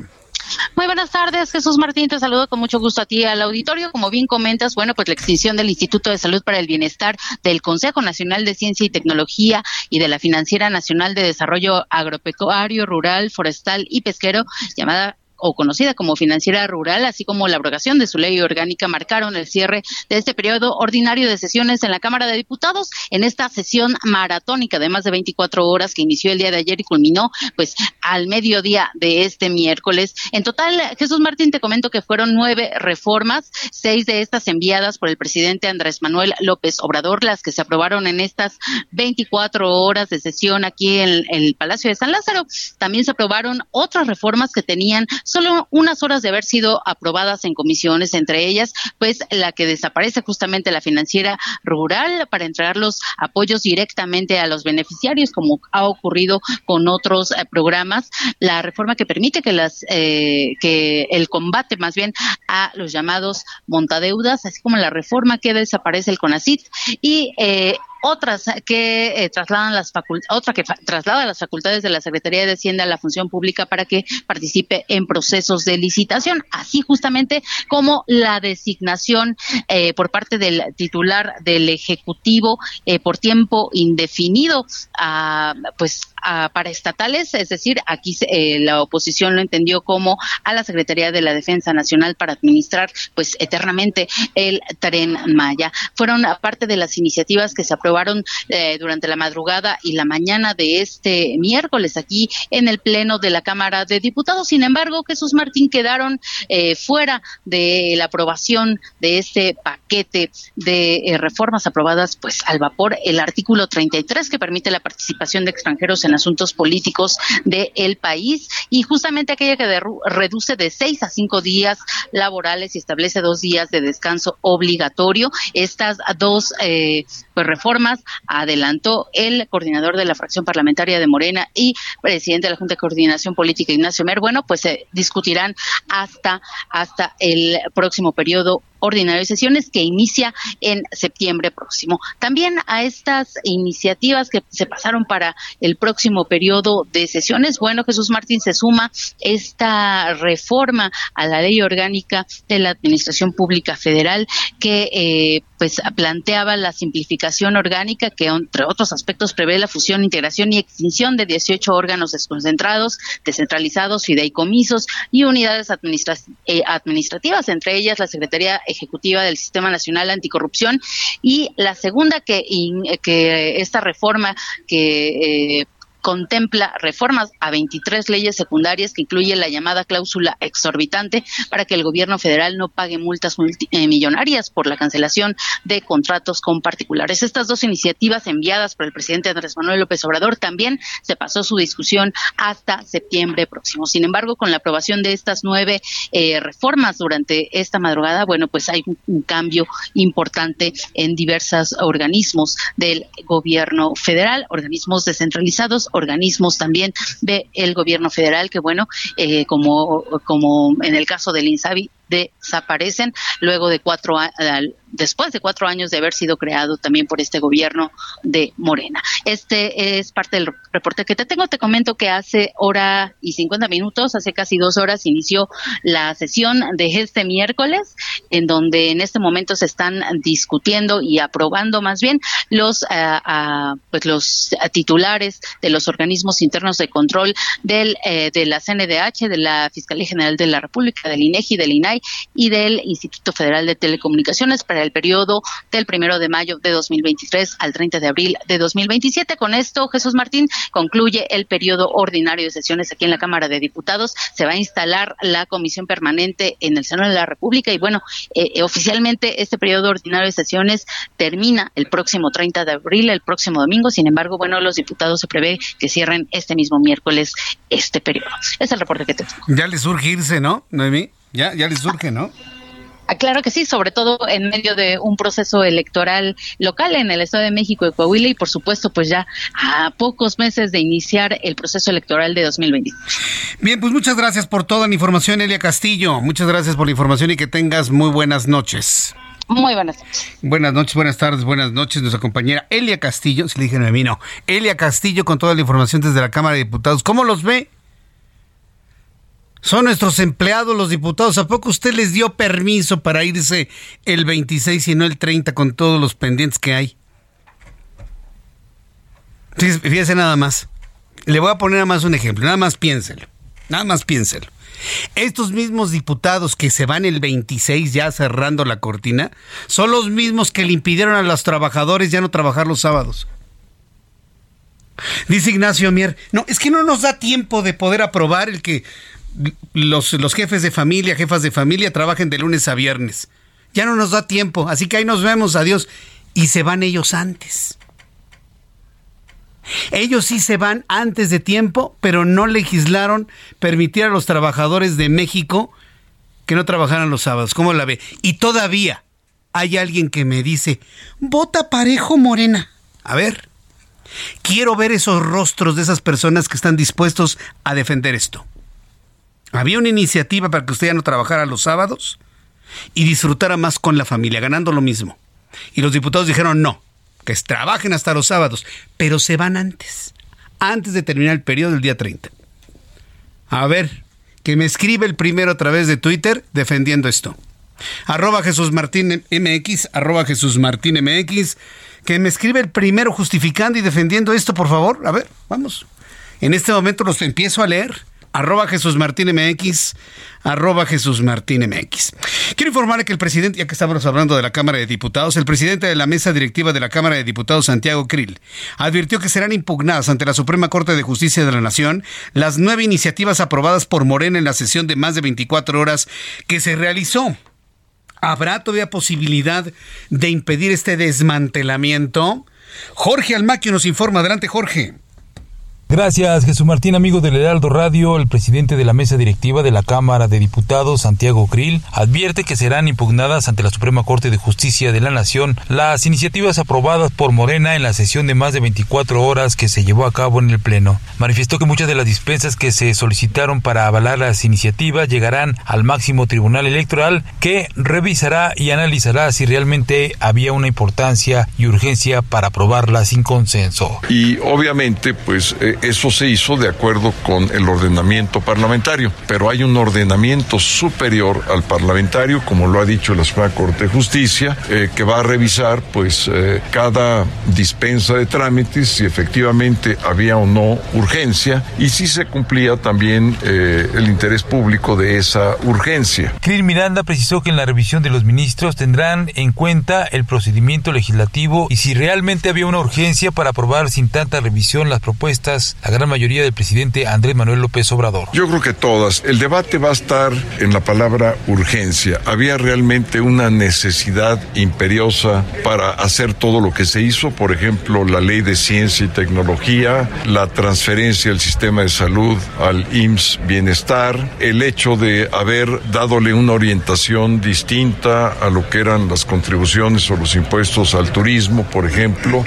Muy buenas tardes, Jesús Martín. Te saludo con mucho gusto a ti al auditorio. Como bien comentas, bueno, pues la extinción del Instituto de Salud para el Bienestar del Consejo Nacional de Ciencia y Tecnología y de la Financiera Nacional de Desarrollo Agropecuario, Rural, Forestal y Pesquero, llamada o conocida como financiera rural, así como la abrogación de su ley orgánica, marcaron el cierre de este periodo ordinario de sesiones en la Cámara de Diputados en esta sesión maratónica de más de 24 horas que inició el día de ayer y culminó pues al mediodía de este miércoles. En total, Jesús Martín, te comento que fueron nueve reformas, seis de estas enviadas por el presidente Andrés Manuel López Obrador, las que se aprobaron en estas 24 horas de sesión aquí en el Palacio de San Lázaro. También se aprobaron otras reformas que tenían solo unas horas de haber sido aprobadas en comisiones, entre ellas, pues la que desaparece justamente la financiera rural para entregar los apoyos directamente a los beneficiarios, como ha ocurrido con otros eh, programas, la reforma que permite que las eh, que el combate más bien a los llamados montadeudas, así como la reforma que desaparece el CONACIT y eh, otras que eh, trasladan las otra que traslada las facultades de la Secretaría de Hacienda a la función pública para que participe en procesos de licitación, así justamente como la designación eh, por parte del titular del Ejecutivo eh, por tiempo indefinido a, pues para estatales, es decir, aquí la oposición lo entendió como a la Secretaría de la Defensa Nacional para administrar pues eternamente el tren Maya. Fueron parte de las iniciativas que se aprobaron aprobaron eh, durante la madrugada y la mañana de este miércoles aquí en el Pleno de la Cámara de Diputados. Sin embargo, Jesús Martín quedaron eh, fuera de la aprobación de este paquete de eh, reformas aprobadas pues al vapor. El artículo 33 que permite la participación de extranjeros en asuntos políticos del país y justamente aquella que reduce de seis a cinco días laborales y establece dos días de descanso obligatorio. Estas dos pues, reformas adelantó el coordinador de la fracción parlamentaria de Morena y presidente de la Junta de Coordinación Política, Ignacio Mer. Bueno, pues se discutirán hasta, hasta el próximo periodo ordinario de sesiones que inicia en septiembre próximo. También a estas iniciativas que se pasaron para el próximo periodo de sesiones, bueno, Jesús Martín se suma esta reforma a la ley orgánica de la Administración Pública Federal que eh, pues planteaba la simplificación orgánica que entre otros aspectos prevé la fusión, integración y extinción de 18 órganos desconcentrados, descentralizados, fideicomisos y unidades eh, administrativas, entre ellas la Secretaría Ejecutiva del Sistema Nacional Anticorrupción y la segunda que, que esta reforma que eh, contempla reformas a 23 leyes secundarias que incluye la llamada cláusula exorbitante para que el gobierno federal no pague multas eh, millonarias por la cancelación de contratos con particulares. Estas dos iniciativas enviadas por el presidente Andrés Manuel López Obrador también se pasó su discusión hasta septiembre próximo. Sin embargo, con la aprobación de estas nueve eh, reformas durante esta madrugada, bueno, pues hay un, cambio importante en diversos organismos del gobierno federal, organismos descentralizados, organismos también del gobierno federal que, bueno, eh, como, como en el caso del INSABI, desaparecen luego de cuatro después de cuatro años de haber sido creado también por este gobierno de Morena. Este es parte del reporte que te tengo. Te comento que hace hora y 50 minutos, hace casi dos horas, inició la sesión de este miércoles, en donde en este momento se están discutiendo y aprobando más bien los, eh, pues los titulares de los organismos internos de control del, eh, de la CNDH, de la Fiscalía General de la República, del INEGI, del INAI y del Instituto Federal de Telecomunicaciones para el periodo del primero de mayo de 2023 al 30 de abril de 2027. Con esto, Jesús Martín concluye el periodo ordinario de sesiones aquí en la Cámara de Diputados. Se va a instalar la comisión permanente en el Senado de la República y bueno, eh, oficialmente este periodo ordinario de sesiones termina el próximo 30 de abril, el próximo domingo. Sin embargo, bueno, los diputados se prevé que cierren este mismo miércoles este periodo. Es el reporte que tengo. Ya les surge irse, ¿no, Noemí? Ya, ya les surge, ¿no? Ah, claro que sí, sobre todo en medio de un proceso electoral local en el Estado de México y Coahuila y por supuesto pues ya a pocos meses de iniciar el proceso electoral de 2020. Bien, pues muchas gracias por toda la información, Elia Castillo. Muchas gracias por la información y que tengas muy buenas noches. Muy buenas noches. Buenas noches, buenas tardes, buenas noches. Nuestra compañera Elia Castillo, si le dije a mí no, Elia Castillo con toda la información desde la Cámara de Diputados. ¿Cómo los ve? Son nuestros empleados, los diputados. ¿A poco usted les dio permiso para irse el 26 y no el 30 con todos los pendientes que hay? Fíjese nada más. Le voy a poner nada más un ejemplo. Nada más piénselo. Nada más piénselo. Estos mismos diputados que se van el 26 ya cerrando la cortina son los mismos que le impidieron a los trabajadores ya no trabajar los sábados. Dice Ignacio Mier, no, es que no nos da tiempo de poder aprobar el que los, los jefes de familia, jefas de familia trabajen de lunes a viernes. Ya no nos da tiempo, así que ahí nos vemos, adiós. Y se van ellos antes. Ellos sí se van antes de tiempo, pero no legislaron permitir a los trabajadores de México que no trabajaran los sábados. ¿Cómo la ve? Y todavía hay alguien que me dice, vota parejo morena. A ver, quiero ver esos rostros de esas personas que están dispuestos a defender esto. Había una iniciativa para que usted ya no trabajara los sábados y disfrutara más con la familia, ganando lo mismo. Y los diputados dijeron no, que trabajen hasta los sábados, pero se van antes, antes de terminar el periodo del día 30. A ver, que me escribe el primero a través de Twitter defendiendo esto. Arroba Jesús Martín MX, arroba Jesús Martín MX, que me escribe el primero justificando y defendiendo esto, por favor. A ver, vamos. En este momento los empiezo a leer arroba Jesús Martín MX, arroba Jesús Martín MX. Quiero informarle que el presidente, ya que estamos hablando de la Cámara de Diputados, el presidente de la mesa directiva de la Cámara de Diputados, Santiago Krill, advirtió que serán impugnadas ante la Suprema Corte de Justicia de la Nación las nueve iniciativas aprobadas por Morena en la sesión de más de 24 horas que se realizó. ¿Habrá todavía posibilidad de impedir este desmantelamiento? Jorge Almaquio nos informa. Adelante, Jorge. Gracias, Jesús Martín, amigo del Heraldo Radio. El presidente de la mesa directiva de la Cámara de Diputados, Santiago Krill, advierte que serán impugnadas ante la Suprema Corte de Justicia de la Nación las iniciativas aprobadas por Morena en la sesión de más de 24 horas que se llevó a cabo en el Pleno. Manifestó que muchas de las dispensas que se solicitaron para avalar las iniciativas llegarán al máximo Tribunal Electoral que revisará y analizará si realmente había una importancia y urgencia para aprobarlas sin consenso. Y obviamente, pues eh, eso se hizo de acuerdo con el ordenamiento parlamentario, pero hay un ordenamiento superior al parlamentario, como lo ha dicho la Suprema Corte de Justicia, eh, que va a revisar pues eh, cada dispensa de trámites si efectivamente había o no urgencia y si se cumplía también eh, el interés público de esa urgencia. Cris Miranda precisó que en la revisión de los ministros tendrán en cuenta el procedimiento legislativo y si realmente había una urgencia para aprobar sin tanta revisión las propuestas la gran mayoría del presidente Andrés Manuel López Obrador. Yo creo que todas. El debate va a estar en la palabra urgencia. Había realmente una necesidad imperiosa para hacer todo lo que se hizo, por ejemplo, la ley de ciencia y tecnología, la transferencia del sistema de salud al IMSS Bienestar, el hecho de haber dadole una orientación distinta a lo que eran las contribuciones o los impuestos al turismo, por ejemplo,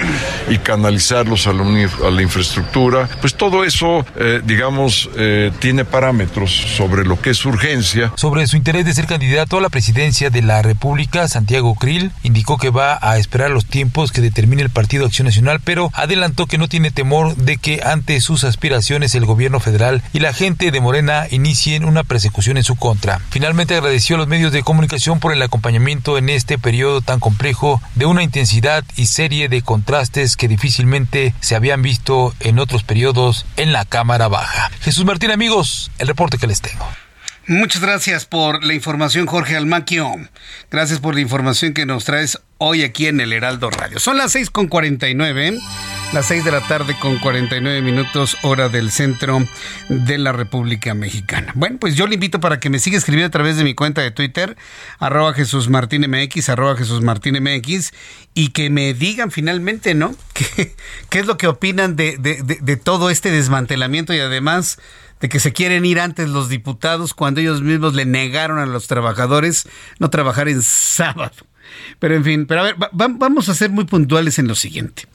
y canalizarlos a la, infraestructura, pues todo eso, eh, digamos, eh, tiene parámetros sobre lo que es urgencia. Sobre su interés de ser candidato a la presidencia de la República, Santiago Krill indicó que va a esperar los tiempos que determine el Partido Acción Nacional, pero adelantó que no tiene temor de que ante sus aspiraciones el gobierno federal y la gente de Morena inicien una persecución en su contra. Finalmente agradeció a los medios de comunicación por el acompañamiento en este periodo tan complejo de una intensidad y serie de contrastes que difícilmente se habían visto en otros periodos en la Cámara Baja. Jesús Martín, amigos, el reporte que les tengo. Muchas gracias por la información, Jorge Almaquio. Gracias por la información que nos traes hoy aquí en el Heraldo Radio. Son las 6 con 49, las 6 de la tarde con 49 minutos, hora del centro de la República Mexicana. Bueno, pues yo le invito para que me siga escribiendo a través de mi cuenta de Twitter, arroba Jesús Martín MX, arroba Jesús Martín MX, y que me digan finalmente, ¿no? ¿Qué, es lo que opinan de todo este desmantelamiento y además de que se quieren ir antes los diputados cuando ellos mismos le negaron a los trabajadores no trabajar en sábado. Pero en fin, pero a ver, vamos a ser muy puntuales en lo siguiente.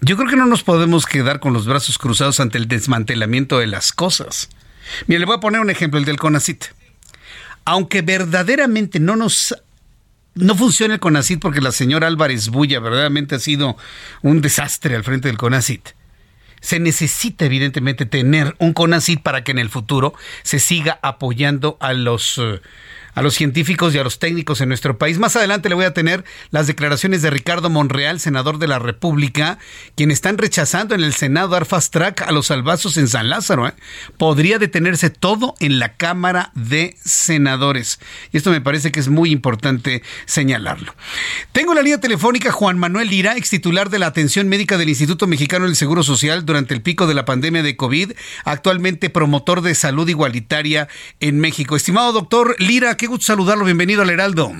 Yo creo que no nos podemos quedar con los brazos cruzados ante el desmantelamiento de las cosas. Mira, le voy a poner un ejemplo, el del CONACIT. Aunque verdaderamente no nos no funciona el CONACIT porque la señora Álvarez Bulla verdaderamente ha sido un desastre al frente del CONACIT se necesita evidentemente tener un CONACYT para que en el futuro se siga apoyando a los eh, a los científicos y a los técnicos en nuestro país. Más adelante le voy a tener las declaraciones de Ricardo Monreal, senador de la República, quien están rechazando en el Senado dar fast track a los salvazos en San Lázaro. ¿eh? Podría detenerse todo en la Cámara de Senadores. Y esto me parece que es muy importante señalarlo. Tengo la línea telefónica Juan Manuel Lira, ex titular de la atención médica del Instituto Mexicano del Seguro Social durante el pico de la pandemia de COVID, actualmente promotor de salud igualitaria en México. Estimado doctor Lira, qué gusto saludarlo. Bienvenido al Heraldo.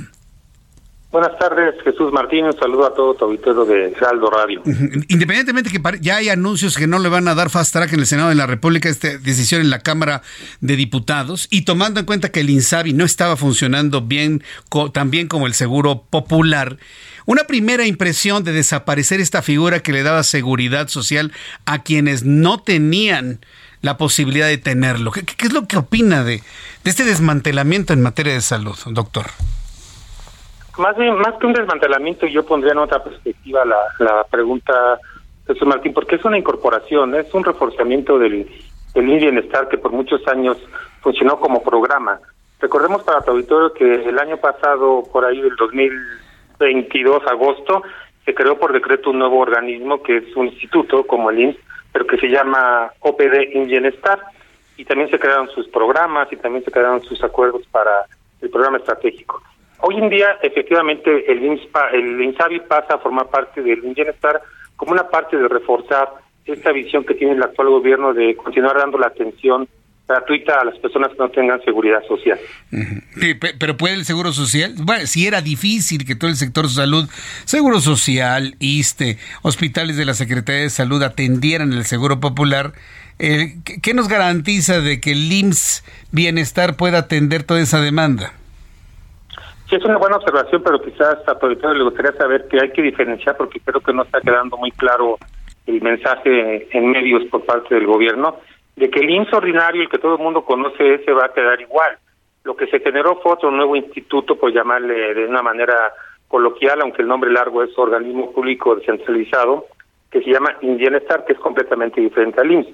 Buenas tardes, Jesús Martín. Un saludo a todo tu auditorio de Heraldo Radio. Independientemente que ya hay anuncios que no le van a dar fast track en el Senado de la República, esta decisión en la Cámara de Diputados, y tomando en cuenta que el INSABI no estaba funcionando bien, tan bien como el Seguro Popular, una primera impresión de desaparecer esta figura que le daba seguridad social a quienes no tenían la posibilidad de tenerlo. ¿Qué, es lo que opina de, de este desmantelamiento en materia de salud, doctor? Más, bien, más que un desmantelamiento, yo pondría en otra perspectiva la, la pregunta, Jesús Martín, porque es una incorporación, es un reforzamiento del, del bienestar que por muchos años funcionó como programa. Recordemos para tu auditorio que el año pasado, por ahí del 2022, agosto, se creó por decreto un nuevo organismo que es un instituto como el INS, pero que se llama OPD in Bienestar, y también se crearon sus programas y también se crearon sus acuerdos para el programa estratégico. Hoy en día, efectivamente, el, INSPA, el INSABI pasa a formar parte del Bienestar como una parte de reforzar esta visión que tiene el actual gobierno de continuar dando la atención gratuita a las personas que no tengan seguridad social. pero puede el Seguro Social, bueno, si era difícil que todo el sector de salud, Seguro Social, ISTE, hospitales de la Secretaría de Salud atendieran el Seguro Popular, eh, ¿qué nos garantiza de que el IMSS Bienestar pueda atender toda esa demanda? Sí, es una buena observación, pero quizás a todo le gustaría saber que hay que diferenciar porque creo que no está quedando muy claro el mensaje en medios por parte del gobierno de que el IMSS ordinario, el que todo el mundo conoce, ese va a quedar igual. Lo que se generó fue otro nuevo instituto, por llamarle de una manera coloquial, aunque el nombre largo es organismo público descentralizado, que se llama Indienestar, que es completamente diferente al IMSS.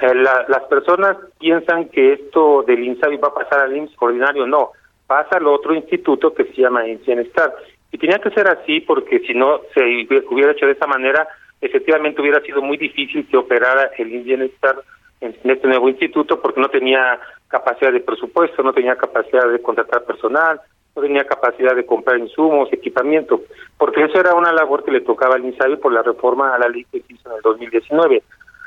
Eh, las personas piensan que esto del INSABI va a pasar al IMSS ordinario, no, pasa al otro instituto que se llama Indienestar. Y tenía que ser así porque si no se hubiera hecho de esa manera, efectivamente hubiera sido muy difícil que operara el Indienestar en este nuevo instituto porque no tenía capacidad de presupuesto, no tenía capacidad de contratar personal, no tenía capacidad de comprar insumos, equipamiento, porque eso era una labor que le tocaba al INSABI por la reforma a la ley que hizo en el 2019.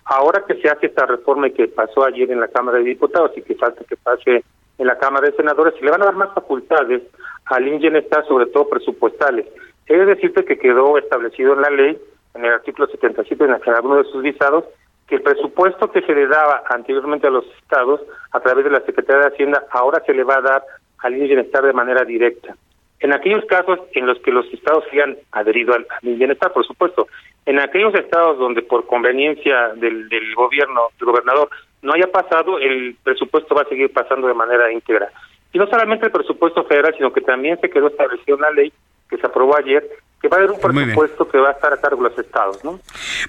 ahora que se hace esta reforma y que pasó ayer en la Cámara de Diputados y que falta que pase en la Cámara de Senadores, se le van a dar más facultades al INGENESTAR, sobre todo presupuestales. Es decirte que quedó establecido en la ley, en el artículo 77, en cada uno de sus visados, el presupuesto que se le daba anteriormente a los estados a través de la Secretaría de Hacienda ahora se le va a dar al bienestar de manera directa. En aquellos casos en los que los estados se han adherido al, bienestar, por supuesto, en aquellos estados donde por conveniencia del, del gobierno, del gobernador, no haya pasado, el presupuesto va a seguir pasando de manera íntegra. Y no solamente el presupuesto federal, sino que también se quedó establecido una ley que se aprobó ayer que va a haber un presupuesto que va a estar a cargo de los estados, ¿no?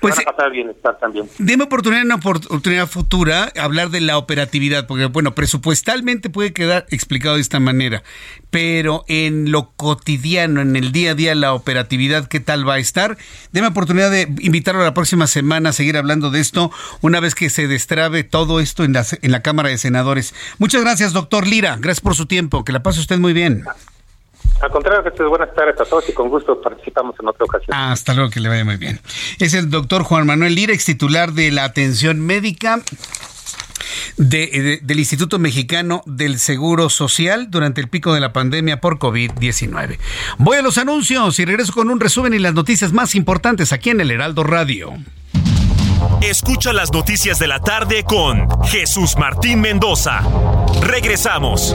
Pues, van a pasar bienestar también. Deme oportunidad, una oportunidad futura, hablar de la operatividad, porque, bueno, presupuestalmente puede quedar explicado de esta manera, pero en lo cotidiano, en el día a día, la operatividad, ¿qué tal va a estar? Deme oportunidad de invitarlo a la próxima semana a seguir hablando de esto, una vez que se destrabe todo esto en la, en la Cámara de Senadores. Muchas gracias, doctor Lira. Gracias por su tiempo. Que la pase usted muy bien. Al contrario, buenas tardes a todos y con gusto participamos en otra ocasión. hasta luego, que le vaya muy bien. Es el doctor Juan Manuel Lira, ex titular de la atención médica. del Instituto Mexicano del Seguro Social durante el pico de la pandemia por COVID-19. Voy a los anuncios y regreso con un resumen y las noticias más importantes aquí en el Heraldo Radio. Escucha las noticias de la tarde con Jesús Martín Mendoza. Regresamos.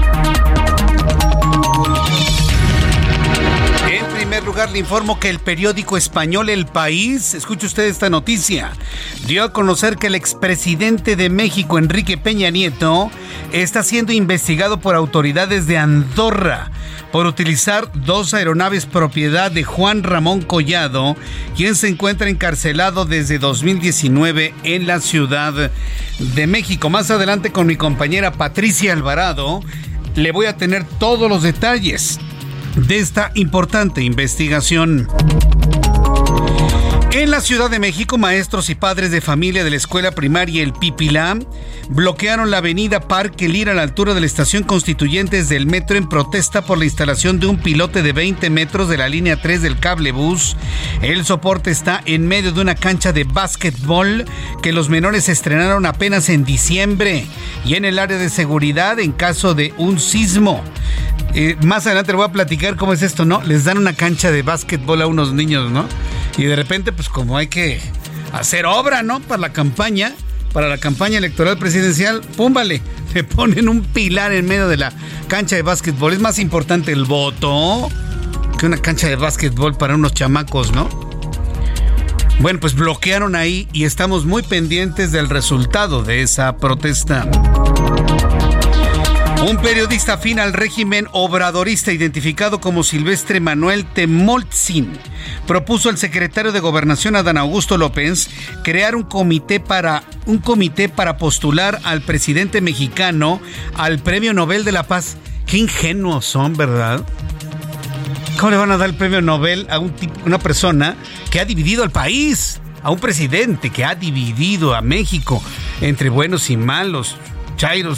Lugar, le informo que el periódico español El País, escuche usted esta noticia, dio a conocer que el expresidente de México, Enrique Peña Nieto, está siendo investigado por autoridades de Andorra por utilizar dos aeronaves propiedad de Juan Ramón Collado, quien se encuentra encarcelado desde 2019 en la Ciudad de México. Más adelante con mi compañera Patricia Alvarado le voy a tener todos los detalles de esta importante investigación. En la Ciudad de México, maestros y padres de familia de la escuela primaria El Pipilá bloquearon la avenida Parque Lira a la altura de la estación Constituyentes del metro en protesta por la instalación de un pilote de 20 metros de la línea 3 del cable bus. El soporte está en medio de una cancha de básquetbol que los menores estrenaron apenas en diciembre y en el área de seguridad en caso de un sismo. Eh, más adelante les voy a platicar cómo es esto, ¿no? Les dan una cancha de básquetbol a unos niños, ¿no? Y de repente, pues como hay que hacer obra, ¿no? Para la campaña, para la campaña electoral presidencial, púmbale, le ponen un pilar en medio de la cancha de básquetbol. Es más importante el voto que una cancha de básquetbol para unos chamacos, ¿no? Bueno, pues bloquearon ahí y estamos muy pendientes del resultado de esa protesta. Un periodista afín al régimen obradorista identificado como Silvestre Manuel Temoltzin propuso al secretario de Gobernación Adán Augusto López crear un comité para un comité para postular al presidente mexicano al Premio Nobel de la Paz. Qué ingenuos son, ¿verdad? ¿Cómo le van a dar el Premio Nobel a un tipo, una persona que ha dividido al país? A un presidente que ha dividido a México entre buenos y malos,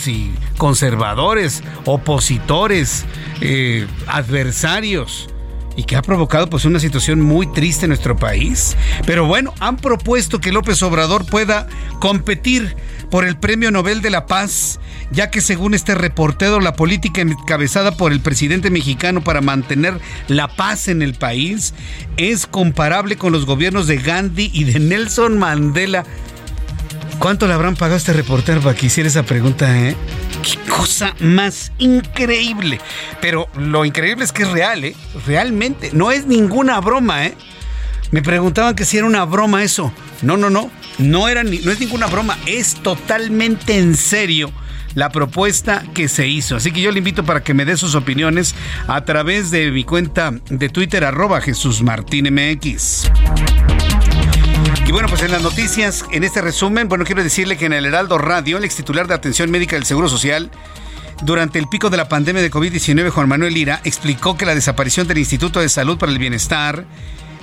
y conservadores, opositores, eh, adversarios. y que ha provocado pues una situación muy triste en nuestro país. Pero bueno, han propuesto que López Obrador pueda competir por el Premio Nobel de la Paz, ya que según este reportero la política encabezada por el presidente mexicano para mantener la paz en el país es comparable con los gobiernos de Gandhi y de Nelson Mandela. ¿Cuánto le habrán pagado a este reportero para que hiciera esa pregunta, eh? Qué cosa más increíble. Pero lo increíble es que es real, ¿eh? Realmente. No es ninguna broma, ¿eh? Me preguntaban que si era una broma eso. No, no, no. No, era ni, no es ninguna broma. Es totalmente en serio la propuesta que se hizo. Así que yo le invito para que me dé sus opiniones a través de mi cuenta de Twitter, arroba Jesús Martín MX. Bueno, pues en las noticias, en este resumen, bueno, quiero decirle que en el Heraldo Radio, el ex titular de Atención Médica del Seguro Social, durante el pico de la pandemia de COVID-19, Juan Manuel Lira explicó que la desaparición del Instituto de Salud para el Bienestar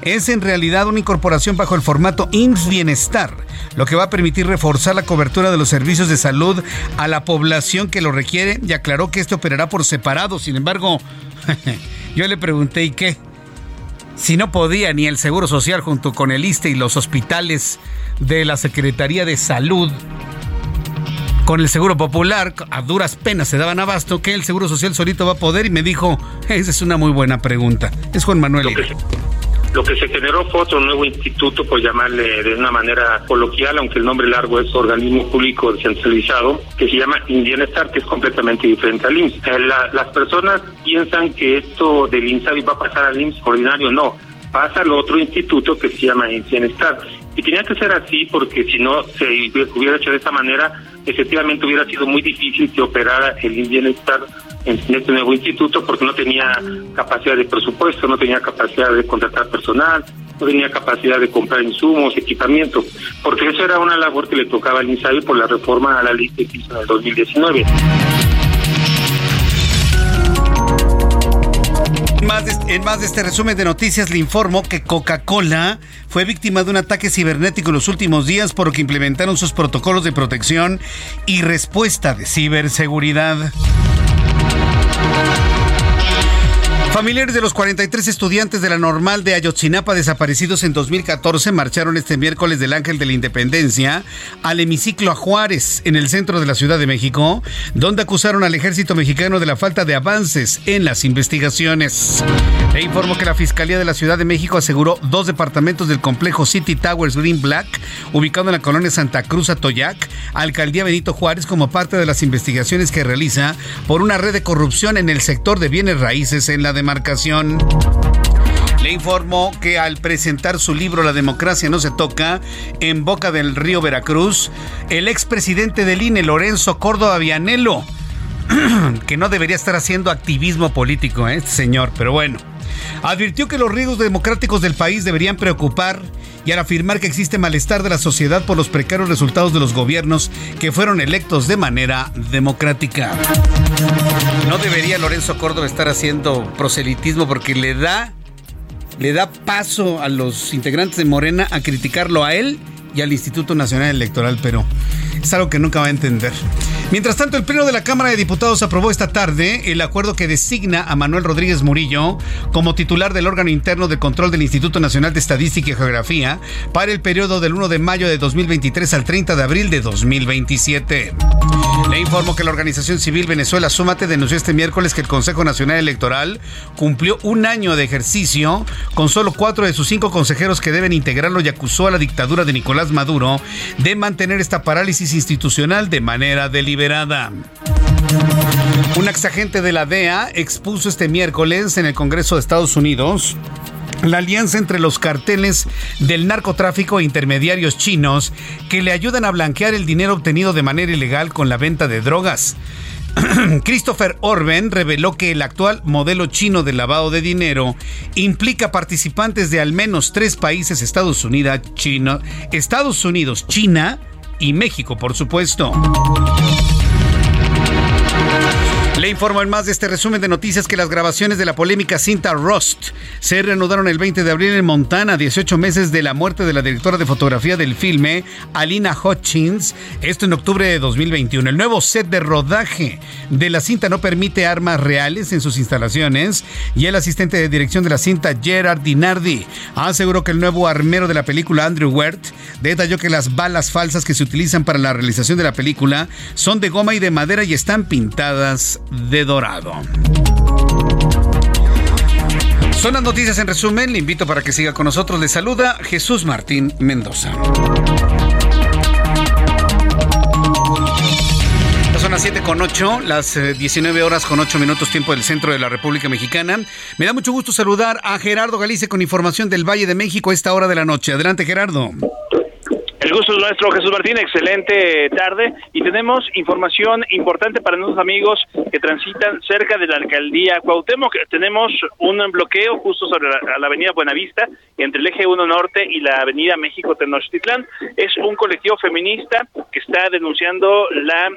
es en realidad una incorporación bajo el formato IMSS Bienestar, lo que va a permitir reforzar la cobertura de los servicios de salud a la población que lo requiere y aclaró que esto operará por separado. Sin embargo, yo le pregunté, ¿y qué? Si no podía ni el Seguro Social junto con el ISTE y los hospitales de la Secretaría de Salud con el Seguro Popular, a duras penas se daban abasto, que el Seguro Social solito va a poder y me dijo, esa es una muy buena pregunta. Es Juan Manuel. Lo que, se, generó fue otro nuevo instituto, por llamarle de una manera coloquial, aunque el nombre largo es organismo público descentralizado, que se llama Bienestar, que es completamente diferente al IMSS. Eh, las personas piensan que esto del INSABI va a pasar al IMSS ordinario, no, pasa al otro instituto que se llama Bienestar. Y tenía que ser así porque si no se hubiera hecho de esta manera, efectivamente hubiera sido muy difícil que operara el bienestar en este nuevo instituto porque no tenía capacidad de presupuesto, no tenía capacidad de contratar personal, no tenía capacidad de comprar insumos, equipamiento, porque eso era una labor que le tocaba al INSABI por la reforma a la ley que hizo en el 2019. en más de este resumen de noticias le informo que Coca-Cola fue víctima de un ataque cibernético en los últimos días por lo que implementaron sus protocolos de protección y respuesta de ciberseguridad. Thank you. Familiares de los 43 estudiantes de la normal de Ayotzinapa desaparecidos en 2014 marcharon este miércoles del Ángel de la Independencia al hemiciclo a Juárez, en el centro de la Ciudad de México, donde acusaron al ejército mexicano de la falta de avances en las investigaciones. E informó que la Fiscalía de la Ciudad de México aseguró dos departamentos del complejo City Towers Green Black, ubicado en la colonia Santa Cruz Atoyac, Alcaldía Benito Juárez, como parte de las investigaciones que realiza por una red de corrupción en el sector de bienes raíces en la demarcación. Le informó que al presentar su libro La democracia no se toca en Boca del Río Veracruz, el expresidente del INE, Lorenzo Córdoba Vianelo, que no debería estar haciendo activismo político, ¿eh? este señor, pero bueno, advirtió que los riesgos democráticos del país deberían preocupar y al afirmar que existe malestar de la sociedad por los precarios resultados de los gobiernos que fueron electos de manera democrática. No debería Lorenzo Córdoba estar haciendo proselitismo porque le da le da paso a los integrantes de Morena a criticarlo a él y al Instituto Nacional Electoral, pero es algo que nunca va a entender. Mientras tanto, el Pleno de la Cámara de Diputados aprobó esta tarde el acuerdo que designa a Manuel Rodríguez Murillo como titular del órgano interno de control del Instituto Nacional de Estadística y Geografía para el periodo del 1 de mayo de 2023 al 30 de abril de 2027. Le informo que la organización civil Venezuela Súmate denunció este miércoles que el Consejo Nacional Electoral cumplió un año de ejercicio con solo cuatro de sus cinco consejeros que deben integrarlo y acusó a la dictadura de Nicolás Maduro de mantener esta parálisis institucional de manera deliberada. Un exagente de la DEA expuso este miércoles en el Congreso de Estados Unidos la alianza entre los carteles del narcotráfico e intermediarios chinos que le ayudan a blanquear el dinero obtenido de manera ilegal con la venta de drogas. Christopher Orben reveló que el actual modelo chino de lavado de dinero implica participantes de al menos tres países, Estados Unidos, China, Estados Unidos, China y México, por supuesto. Le informo en más de este resumen de noticias que las grabaciones de la polémica cinta Rust se reanudaron el 20 de abril en Montana, 18 meses de la muerte de la directora de fotografía del filme, Alina Hutchins, esto en octubre de 2021. El nuevo set de rodaje de la cinta no permite armas reales en sus instalaciones y el asistente de dirección de la cinta, Gerard Dinardi, aseguró que el nuevo armero de la película, Andrew Wert, detalló que las balas falsas que se utilizan para la realización de la película son de goma y de madera y están pintadas de dorado. Son las noticias en resumen. Le invito para que siga con nosotros. Le saluda Jesús Martín Mendoza. Son las 7 con 8, las 19 horas con 8 minutos tiempo del centro de la República Mexicana. Me da mucho gusto saludar a Gerardo Galice con información del Valle de México a esta hora de la noche. Adelante, Gerardo. El gusto es nuestro, Jesús Martín. Excelente tarde. Y tenemos información importante para nuestros amigos que transitan cerca de la alcaldía Cuauhtémoc. Tenemos un bloqueo justo sobre la, la avenida Buenavista, entre el eje 1 Norte y la avenida México Tenochtitlán. Es un colectivo feminista que está denunciando la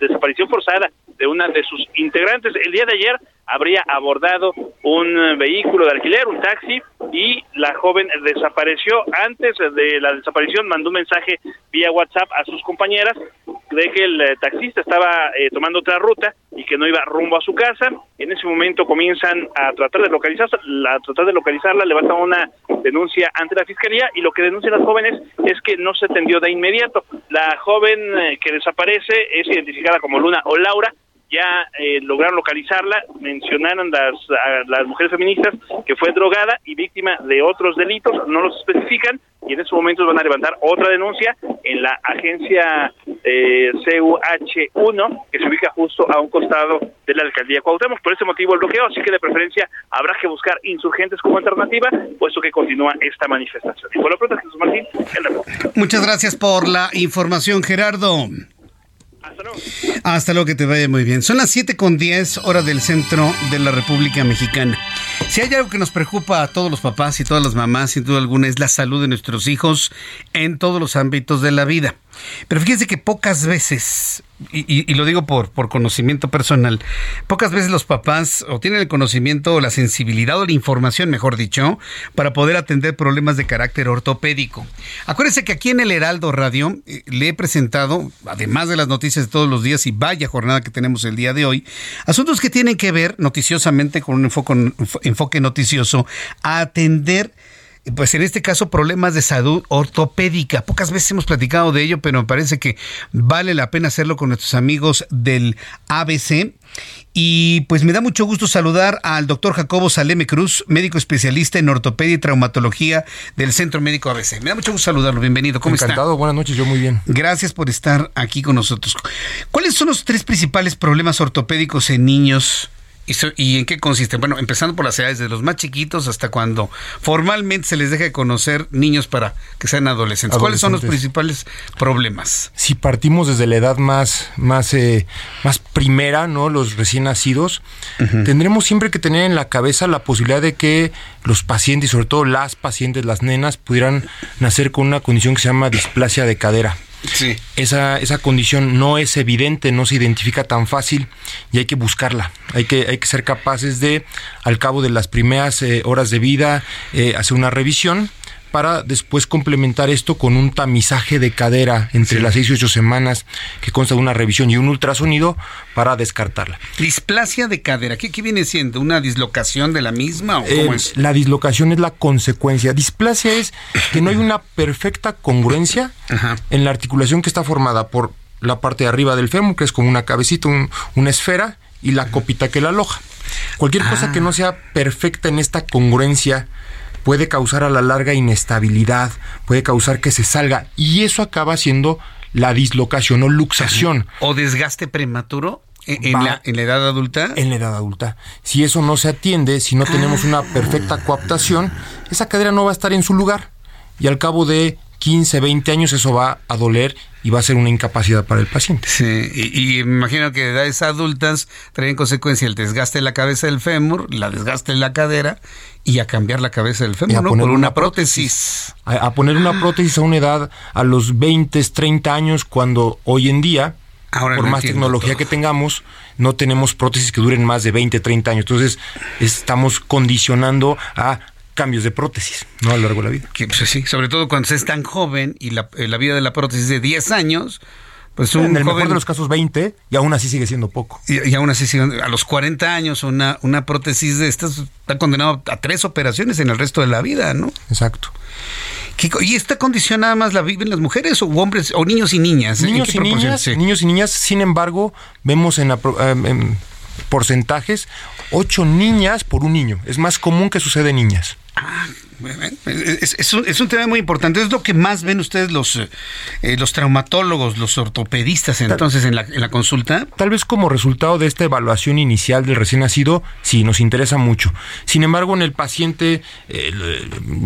desaparición forzada de una de sus integrantes. El día de ayer habría abordado un vehículo de alquiler, un taxi, y la joven desapareció. Antes de la desaparición mandó un mensaje vía WhatsApp a sus compañeras de que el taxista estaba eh, tomando otra ruta y que no iba rumbo a su casa. En ese momento comienzan a tratar de localizarla, a tratar de localizarla, levantan una denuncia ante la fiscalía y lo que denuncian las jóvenes es que no se atendió de inmediato. La joven eh, que desaparece es identificada como Luna o Laura, ya eh, lograron localizarla, mencionaron las, las mujeres feministas que fue drogada y víctima de otros delitos, no los especifican, y en estos momentos van a levantar otra denuncia en la agencia eh, CUH1, que se ubica justo a un costado de la alcaldía Cuauhtémoc. Por ese motivo el bloqueo, así que de preferencia habrá que buscar insurgentes como alternativa, puesto que continúa esta manifestación. Y por lo pronto, Jesús Martín, el Muchas gracias por la información, Gerardo. Hasta luego. Que te vaya muy bien. Son las 7 con 10 horas del centro de la República Mexicana. Si hay algo que nos preocupa a todos los papás y todas las mamás, sin duda alguna, es la salud de nuestros hijos en todos los ámbitos de la vida. Pero fíjense que pocas veces, y, lo digo por, por conocimiento personal, pocas veces los papás o tienen el conocimiento o la sensibilidad o la información, mejor dicho, para poder atender problemas de carácter ortopédico. Acuérdense que aquí en el Heraldo Radio eh, le he presentado, además de las noticias de todos los días y vaya jornada que tenemos el día de hoy, asuntos que tienen que ver noticiosamente con un enfoque, enfoque noticioso a atender pues en este caso problemas de salud ortopédica. Pocas veces hemos platicado de ello, pero me parece que vale la pena hacerlo con nuestros amigos del ABC. Y pues me da mucho gusto saludar al doctor Jacobo Saleme Cruz, médico especialista en ortopedia y traumatología del Centro Médico ABC. Me da mucho gusto saludarlo, bienvenido. ¿Cómo Encantado, está? Encantado, buenas noches, yo muy bien. Gracias por estar aquí con nosotros. ¿Cuáles son los tres principales problemas ortopédicos en niños? ¿Y en qué consiste? Bueno, empezando por las edades de los más chiquitos hasta cuando formalmente se les deja de conocer niños para que sean adolescentes. ¿Cuáles son los principales problemas? Si partimos desde la edad más, más, eh, más primera, ¿no? Los recién nacidos, uh -huh. tendremos siempre que tener en la cabeza la posibilidad de que los pacientes, y sobre todo las pacientes, las nenas, pudieran nacer con una condición que se llama displasia de cadera. Sí. Esa, esa condición no es evidente, no se identifica tan fácil y hay que buscarla. Hay que, hay que ser capaces de, al cabo de las primeras eh, horas de vida, eh, hacer una revisión para después complementar esto con un tamizaje de cadera entre sí. las 6 y 8 semanas que consta de una revisión y un ultrasonido para descartarla. Displasia de cadera, ¿qué, qué viene siendo? ¿Una dislocación de la misma o cómo eh, es? La dislocación es la consecuencia. Displasia es que no hay una perfecta congruencia Ajá. en la articulación que está formada por la parte de arriba del fémur, que es como una cabecita, un, una esfera, y la copita que la aloja. Cualquier ah. cosa que no sea perfecta en esta congruencia puede causar a la larga inestabilidad, puede causar que se salga y eso acaba siendo la dislocación o luxación. ¿O desgaste prematuro? ¿En, en, la, ¿En, la, edad adulta? En la edad adulta. Si eso no se atiende, si no tenemos una perfecta coaptación, esa cadera no va a estar en su lugar. Y al cabo de 15, 20 años eso va a doler y va a ser una incapacidad para el paciente. Sí, y, y me imagino que de edades adultas traen consecuencia el desgaste de la cabeza del fémur, la desgaste de la cadera y a cambiar la cabeza del fémur, ¿no? Por una, una prótesis. A, a, poner una prótesis a una edad a los 20, 30 años, cuando hoy en día Ahora por más tecnología que tengamos, no tenemos prótesis que duren más de 20, 30 años. Entonces, estamos condicionando a cambios de prótesis, ¿no? A lo largo de la vida. Que, pues, sí, sobre todo cuando se es tan joven y la, la vida de la prótesis de 10 años, pues un en el mejor de los casos 20 y aún así sigue siendo poco. Y, aún así sigue, a los 40 años una, una prótesis de estas está condenado a tres operaciones en el resto de la vida, ¿no? Exacto. ¿Y esta condición nada más la viven las mujeres o hombres o niños y niñas? Niños y niñas, niños y niñas, sin embargo, vemos en, en porcentajes 8 niñas por un niño. Es más común que sucede en niñas. Ah, es, un, tema muy importante. Es lo que más ven ustedes los, eh, los traumatólogos, los ortopedistas entonces en la, en la, consulta. Tal vez como resultado de esta evaluación inicial del recién nacido, sí, nos interesa mucho. Sin embargo, en el paciente eh,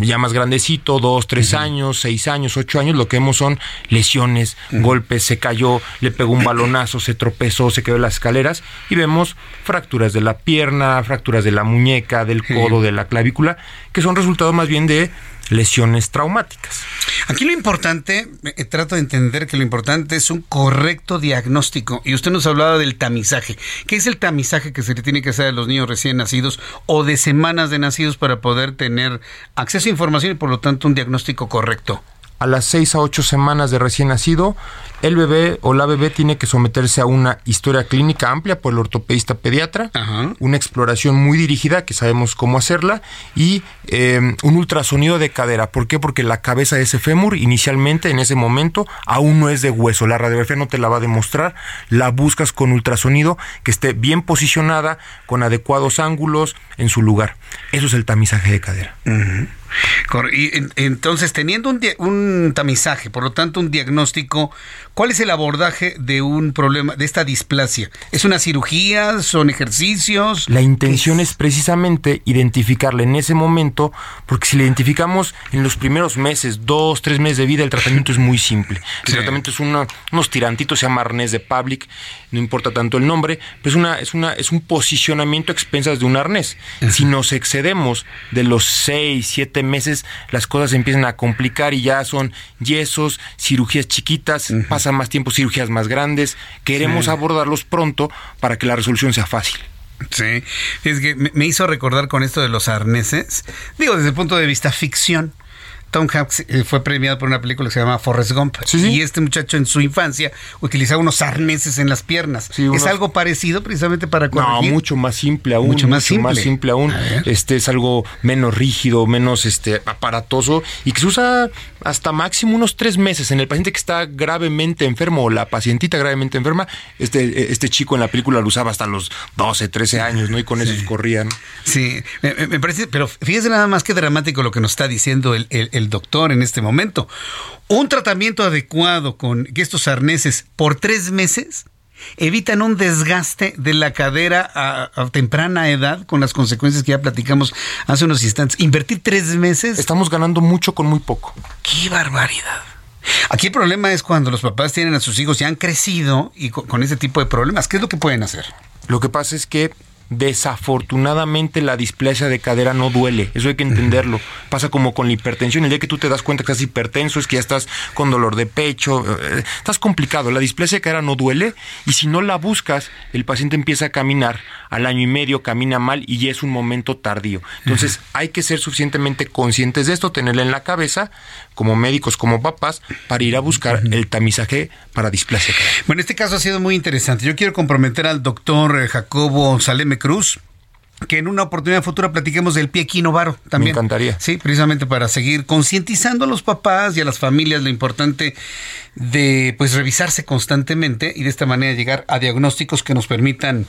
ya más grandecito, dos, tres años, seis años, ocho años, lo que vemos son lesiones, golpes, se cayó, le pegó un balonazo, se tropezó, se quedó en las escaleras y vemos fracturas de la pierna, fracturas de la muñeca, del codo, de la clavícula, que son resultados más bien de lesiones traumáticas. Aquí lo importante, eh, trato de entender que lo importante es un correcto diagnóstico. Y usted nos hablaba del tamizaje. ¿Qué es el tamizaje que se le tiene que hacer a los niños recién nacidos o de semanas de nacidos para poder tener acceso a información y por lo tanto un diagnóstico correcto? a las 6 a 8 semanas de recién nacido, el bebé o la bebé tiene que someterse a una historia clínica amplia por el ortopedista pediatra, una exploración muy dirigida, que sabemos cómo hacerla, y eh, un ultrasonido de cadera. ¿Por qué? Porque la cabeza de ese fémur, inicialmente, en ese momento, aún no es de hueso. La radiografía no te la va a demostrar, la buscas con ultrasonido, que esté bien posicionada, con adecuados ángulos, en su lugar. Eso es el tamizaje de cadera. Y entonces, teniendo un, un, tamizaje, por lo tanto, un diagnóstico, ¿cuál es el abordaje de un problema, de esta displasia? ¿Es una cirugía? ¿Son ejercicios? La intención es? precisamente identificarla en ese momento, porque si la identificamos en los primeros meses, dos, tres meses de vida, el tratamiento es muy simple. El tratamiento es unos tirantitos, se llama arnés de Public, no importa tanto el nombre, pero es, una, es, una, es un posicionamiento a expensas de un arnés. Si nos excedemos de los seis, siete meses las cosas empiezan a complicar y ya son yesos, cirugías chiquitas, pasan más tiempo cirugías más grandes. Queremos abordarlos pronto para que la resolución sea fácil. Sí, es que me hizo recordar con esto de los arneses, digo desde el punto de vista ficción, Tom Hanks eh, fue premiado por una película que se llama Forrest Gump. Y este muchacho en su infancia utilizaba unos arneses en las piernas. ¿Es algo parecido precisamente para corregir? No, mucho más simple aún. Mucho más, simple. aún. Este es algo menos rígido, menos este aparatoso y que se usa hasta máximo unos tres meses en el paciente que está gravemente enfermo o la pacientita gravemente enferma. Este, este chico en la película lo usaba hasta los 12, 13 años, ¿no? Y con eso corrían. Sí, me, parece, pero fíjese nada más que dramático lo que nos está diciendo el doctor en este momento. Un tratamiento adecuado con estos arneses por tres meses evitan un desgaste de la cadera a, temprana edad con las consecuencias que ya platicamos hace unos instantes. Invertir tres meses. Estamos ganando mucho con muy poco. ¡Qué barbaridad! Aquí el problema es cuando los papás tienen a sus hijos y han crecido y con, con ese tipo de problemas. ¿Qué es lo que pueden hacer? Lo que pasa es que desafortunadamente la displasia de cadera no duele, eso hay que entenderlo. Pasa como con la hipertensión, el día que tú te das cuenta que estás hipertenso es que ya estás con dolor de pecho, eh, estás complicado, la displasia de cadera no duele y si no la buscas, el paciente empieza a caminar al año y medio, camina mal y ya es un momento tardío. Entonces hay que ser suficientemente conscientes de esto, tenerla en la cabeza, como médicos, como papás, para ir a buscar el tamizaje para displasia. Bueno, este caso ha sido muy interesante. Yo quiero comprometer al doctor eh, Jacobo Saleme Cruz que en una oportunidad futura platiquemos del pie equinovaro también. Me encantaría. Sí, precisamente para seguir concientizando a los papás y a las familias lo importante de pues revisarse constantemente y de esta manera llegar a diagnósticos que nos permitan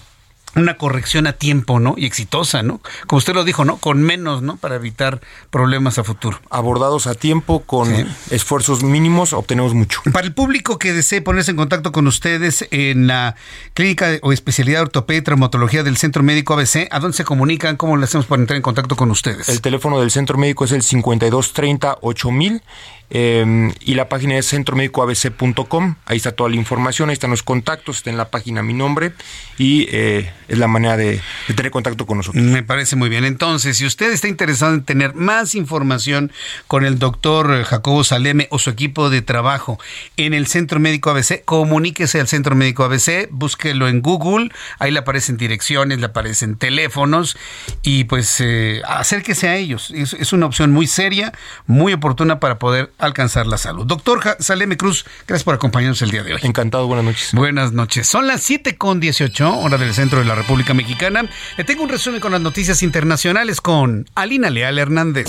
una corrección a tiempo, ¿no? Y exitosa, ¿no? Como usted lo dijo, ¿no? Con menos, ¿no? Para evitar problemas a futuro. Abordados a tiempo, con esfuerzos mínimos, obtenemos mucho. Para el público que desee ponerse en contacto con ustedes en la clínica o especialidad de ortopedia y traumatología del Centro Médico ABC, ¿a dónde se comunican? ¿Cómo le hacemos para entrar en contacto con ustedes? El teléfono del Centro Médico es el 5230 8000 Em, y la página es centromédicoabc.com. Ahí está toda la información, ahí están los contactos, está en la página mi nombre y eh, es la manera de, tener contacto con nosotros. Me parece muy bien. Entonces, si usted está interesado en tener más información con el doctor Jacobo Saleme o su equipo de trabajo en el Centro Médico ABC, comuníquese al Centro Médico ABC, búsquelo en Google, ahí le aparecen direcciones, le aparecen teléfonos y pues eh, acérquese a ellos. Es, es, una opción muy seria, muy oportuna para poder alcanzar la salud. Doctor Saleme Cruz, gracias por acompañarnos el día de hoy. Encantado, buenas noches. Buenas noches. Son las 7 con 18, hora del centro de la República Mexicana. Le tengo un resumen con las noticias internacionales con Alina Leal Hernández.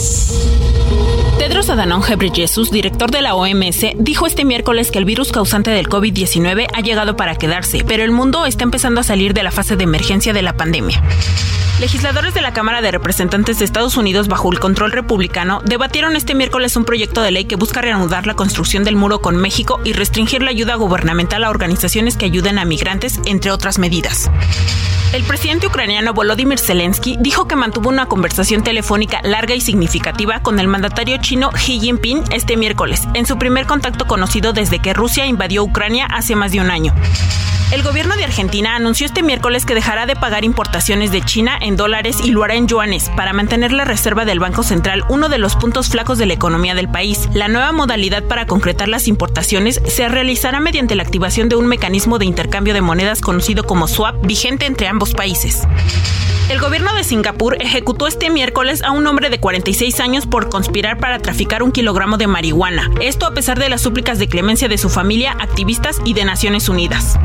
Tedros Adhanom Ghebreyesus, director de la OMS, dijo este miércoles que el virus causante del COVID-19 ha llegado para quedarse, pero el mundo está empezando a salir de la fase de emergencia de la pandemia. Legisladores de la Cámara de Representantes de Estados Unidos bajo el control republicano debatieron este miércoles un proyecto de ley que busca reanudar la construcción del muro con México y restringir la ayuda gubernamental a organizaciones que ayuden a migrantes, entre otras medidas. El presidente ucraniano Volodymyr Zelensky dijo que mantuvo una conversación telefónica larga y significativa con el mandatario chino Xi Jinping este miércoles, en su primer contacto conocido desde que Rusia invadió Ucrania hace más de un año. El gobierno de Argentina anunció este miércoles que dejará de pagar importaciones de China en dólares y lo hará en yuanes para mantener la reserva del Banco Central, uno de los puntos flacos de la economía del país. La nueva modalidad para concretar las importaciones se realizará mediante la activación de un mecanismo de intercambio de monedas conocido como swap, vigente entre ambos países. El gobierno de Singapur ejecutó este miércoles a un hombre de 46 años por conspirar para traficar un kilogramo de marihuana. Esto a pesar de las súplicas de clemencia de su familia, activistas y de Naciones Unidas.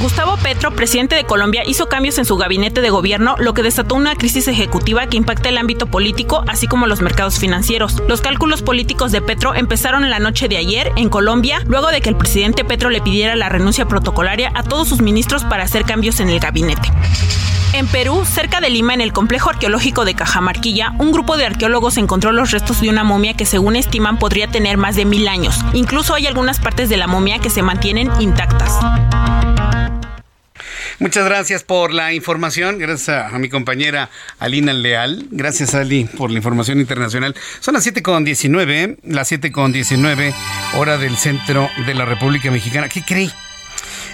Gustavo Petro, presidente de Colombia, hizo cambios en su gabinete de gobierno, lo que desató una crisis ejecutiva que impacta el ámbito político, así como los mercados financieros. Los cálculos políticos de Petro empezaron la noche de ayer en Colombia, luego de que el presidente Petro le pidiera la renuncia protocolaria a todos sus ministros para hacer cambios en el gabinete. En Perú, cerca de Lima, en el complejo arqueológico de Cajamarquilla, un grupo de arqueólogos encontró los restos de una momia que según estiman podría tener más de mil años. Incluso hay algunas partes de la momia que se mantienen intactas. Muchas gracias por la información. Gracias a, mi compañera Alina Leal. Gracias, Ali, por la información internacional. Son las 7 con 19, las 7 con 19, hora del centro de la República Mexicana. ¿Qué creí?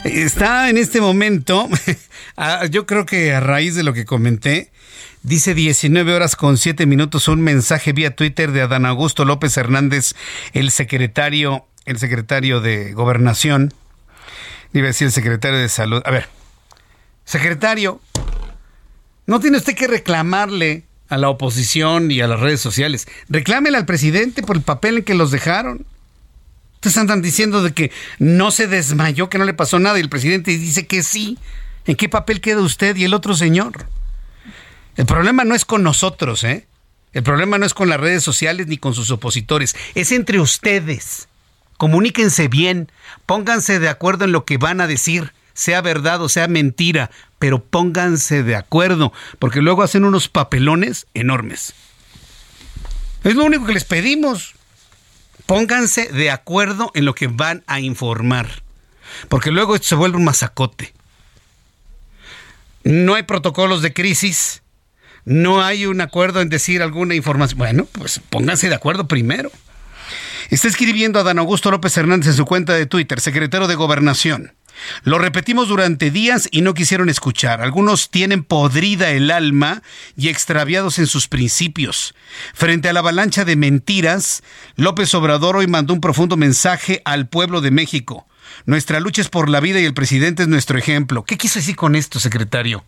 Está en este momento, yo creo que a raíz de lo que comenté, dice 19 horas con 7 minutos un mensaje vía Twitter de Adán Augusto López Hernández, el secretario, el secretario de Gobernación. Iba a decir el secretario de Salud. A ver, secretario, no tiene usted que reclamarle a la oposición y a las redes sociales. Reclámele al presidente por el papel en que los dejaron. Ustedes andan diciendo de que no se desmayó, que no le pasó nada y el presidente dice que sí. ¿En qué papel queda usted y el otro señor? El problema no es con nosotros, ¿eh? El problema no es con las redes sociales ni con sus opositores, es entre ustedes. Comuníquense bien, pónganse de acuerdo en lo que van a decir, sea verdad o sea mentira, pero pónganse de acuerdo, porque luego hacen unos papelones enormes. Es lo único que les pedimos. Pónganse de acuerdo en lo que van a informar, porque luego esto se vuelve un masacote. No hay protocolos de crisis, no hay un acuerdo en decir alguna información. Bueno, pues pónganse de acuerdo primero. Está escribiendo a Dan Augusto López Hernández en su cuenta de Twitter, secretario de Gobernación. Lo repetimos durante días y no quisieron escuchar. Algunos tienen podrida el alma y extraviados en sus principios. Frente a la avalancha de mentiras, López Obrador hoy mandó un profundo mensaje al pueblo de México. Nuestra lucha es por la vida y el presidente es nuestro ejemplo. ¿Qué quiso decir con esto, secretario?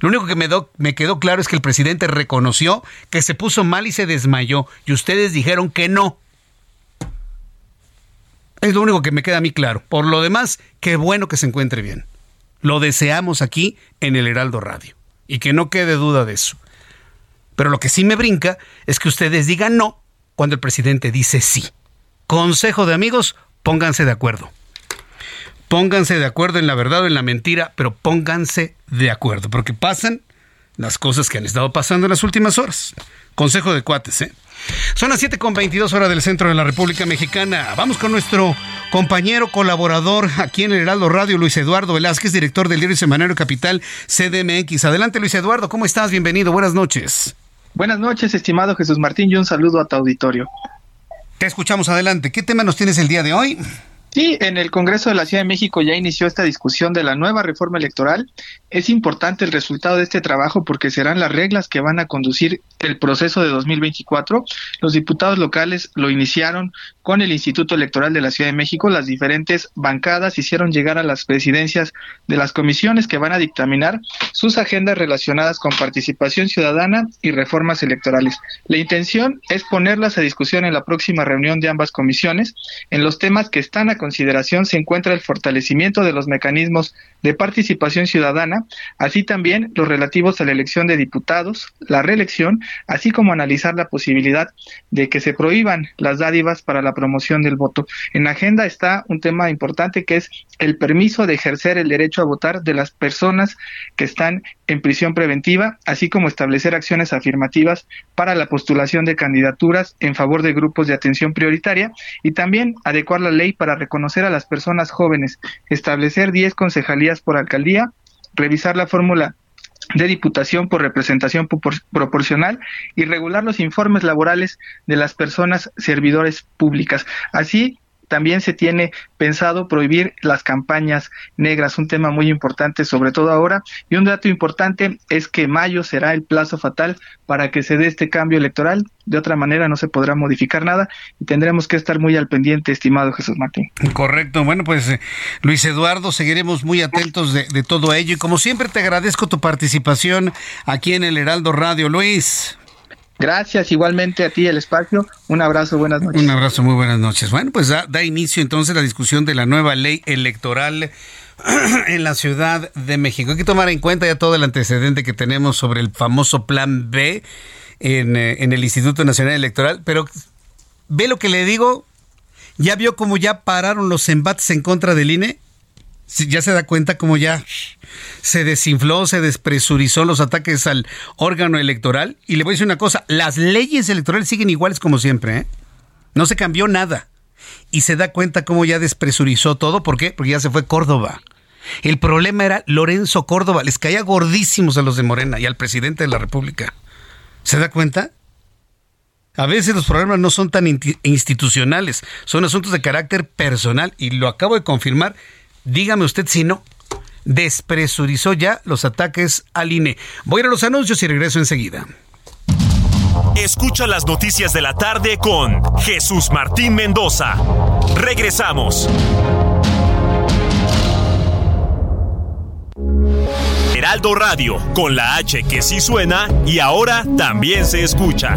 Lo único que me, me quedó claro es que el presidente reconoció que se puso mal y se desmayó, y ustedes dijeron que no. Es lo único que me queda a mí claro. Por lo demás, qué bueno que se encuentre bien. Lo deseamos aquí en el Heraldo Radio. Y que no quede duda de eso. Pero lo que sí me brinca es que ustedes digan no cuando el presidente dice sí. Consejo de amigos, pónganse de acuerdo. Pónganse de acuerdo en la verdad o en la mentira, pero pónganse de acuerdo, porque pasan las cosas que han estado pasando en las últimas horas. Consejo de cuates, ¿eh? Son las 7 con 22 horas del centro de la República Mexicana. Vamos con nuestro compañero colaborador aquí en el Heraldo Radio, Luis Eduardo Velázquez, director del diario Semanario Capital CDMX. Adelante, Luis Eduardo, ¿cómo estás? Bienvenido, buenas noches. Buenas noches, estimado Jesús Martín, y un saludo a tu auditorio. Te escuchamos adelante. ¿Qué tema nos tienes el día de hoy? Sí, en el Congreso de la Ciudad de México ya inició esta discusión de la nueva reforma electoral. Es importante el resultado de este trabajo porque serán las reglas que van a conducir el proceso de 2024. Los diputados locales lo iniciaron con el Instituto Electoral de la Ciudad de México. Las diferentes bancadas hicieron llegar a las presidencias de las comisiones que van a dictaminar sus agendas relacionadas con participación ciudadana y reformas electorales. La intención es ponerlas a discusión en la próxima reunión de ambas comisiones en los temas que están a consideración se encuentra el fortalecimiento de los mecanismos de participación ciudadana, así también los relativos a la elección de diputados, la reelección, así como analizar la posibilidad de que se prohíban las dádivas para la promoción del voto. En la agenda está un tema importante que es el permiso de ejercer el derecho a votar de las personas que están en prisión preventiva, así como establecer acciones afirmativas para la postulación de candidaturas en favor de grupos de atención prioritaria y también adecuar la ley para reconocer a las personas jóvenes, establecer 10 concejalías por alcaldía, revisar la fórmula de diputación por representación proporcional y regular los informes laborales de las personas servidores públicas. Así también se tiene pensado prohibir las campañas negras, un tema muy importante, sobre todo ahora. Y un dato importante es que mayo será el plazo fatal para que se dé este cambio electoral. De otra manera no se podrá modificar nada y tendremos que estar muy al pendiente, estimado Jesús Martín. Correcto. Bueno, pues eh, Luis Eduardo, seguiremos muy atentos de, de todo ello. Y como siempre te agradezco tu participación aquí en el Heraldo Radio. Luis. Gracias, igualmente a ti el espacio. Un abrazo, buenas noches. Un abrazo, muy buenas noches. Bueno, pues da, inicio entonces la discusión de la nueva ley electoral en la Ciudad de México. Hay que tomar en cuenta ya todo el antecedente que tenemos sobre el famoso Plan B en, eh, en el Instituto Nacional Electoral, pero ve lo que le digo, ya vio cómo ya pararon los embates en contra del INE ya se da cuenta cómo ya se desinfló, se despresurizó los ataques al órgano electoral. Y le voy a decir una cosa, las leyes electorales siguen iguales como siempre, ¿eh? No se cambió nada. Y se da cuenta cómo ya despresurizó todo. ¿Por qué? Porque ya se fue Córdoba. El problema era Lorenzo Córdoba. Les caía gordísimos a los de Morena y al presidente de la República. ¿Se da cuenta? A veces los problemas no son tan institucionales, son asuntos de carácter personal y lo acabo de confirmar Dígame usted si no. Despresurizó ya los ataques al INE. Voy a ir a los anuncios y regreso enseguida. Escucha las noticias de la tarde con Jesús Martín Mendoza. Regresamos. Heraldo Radio, con la H que sí suena y ahora también se escucha.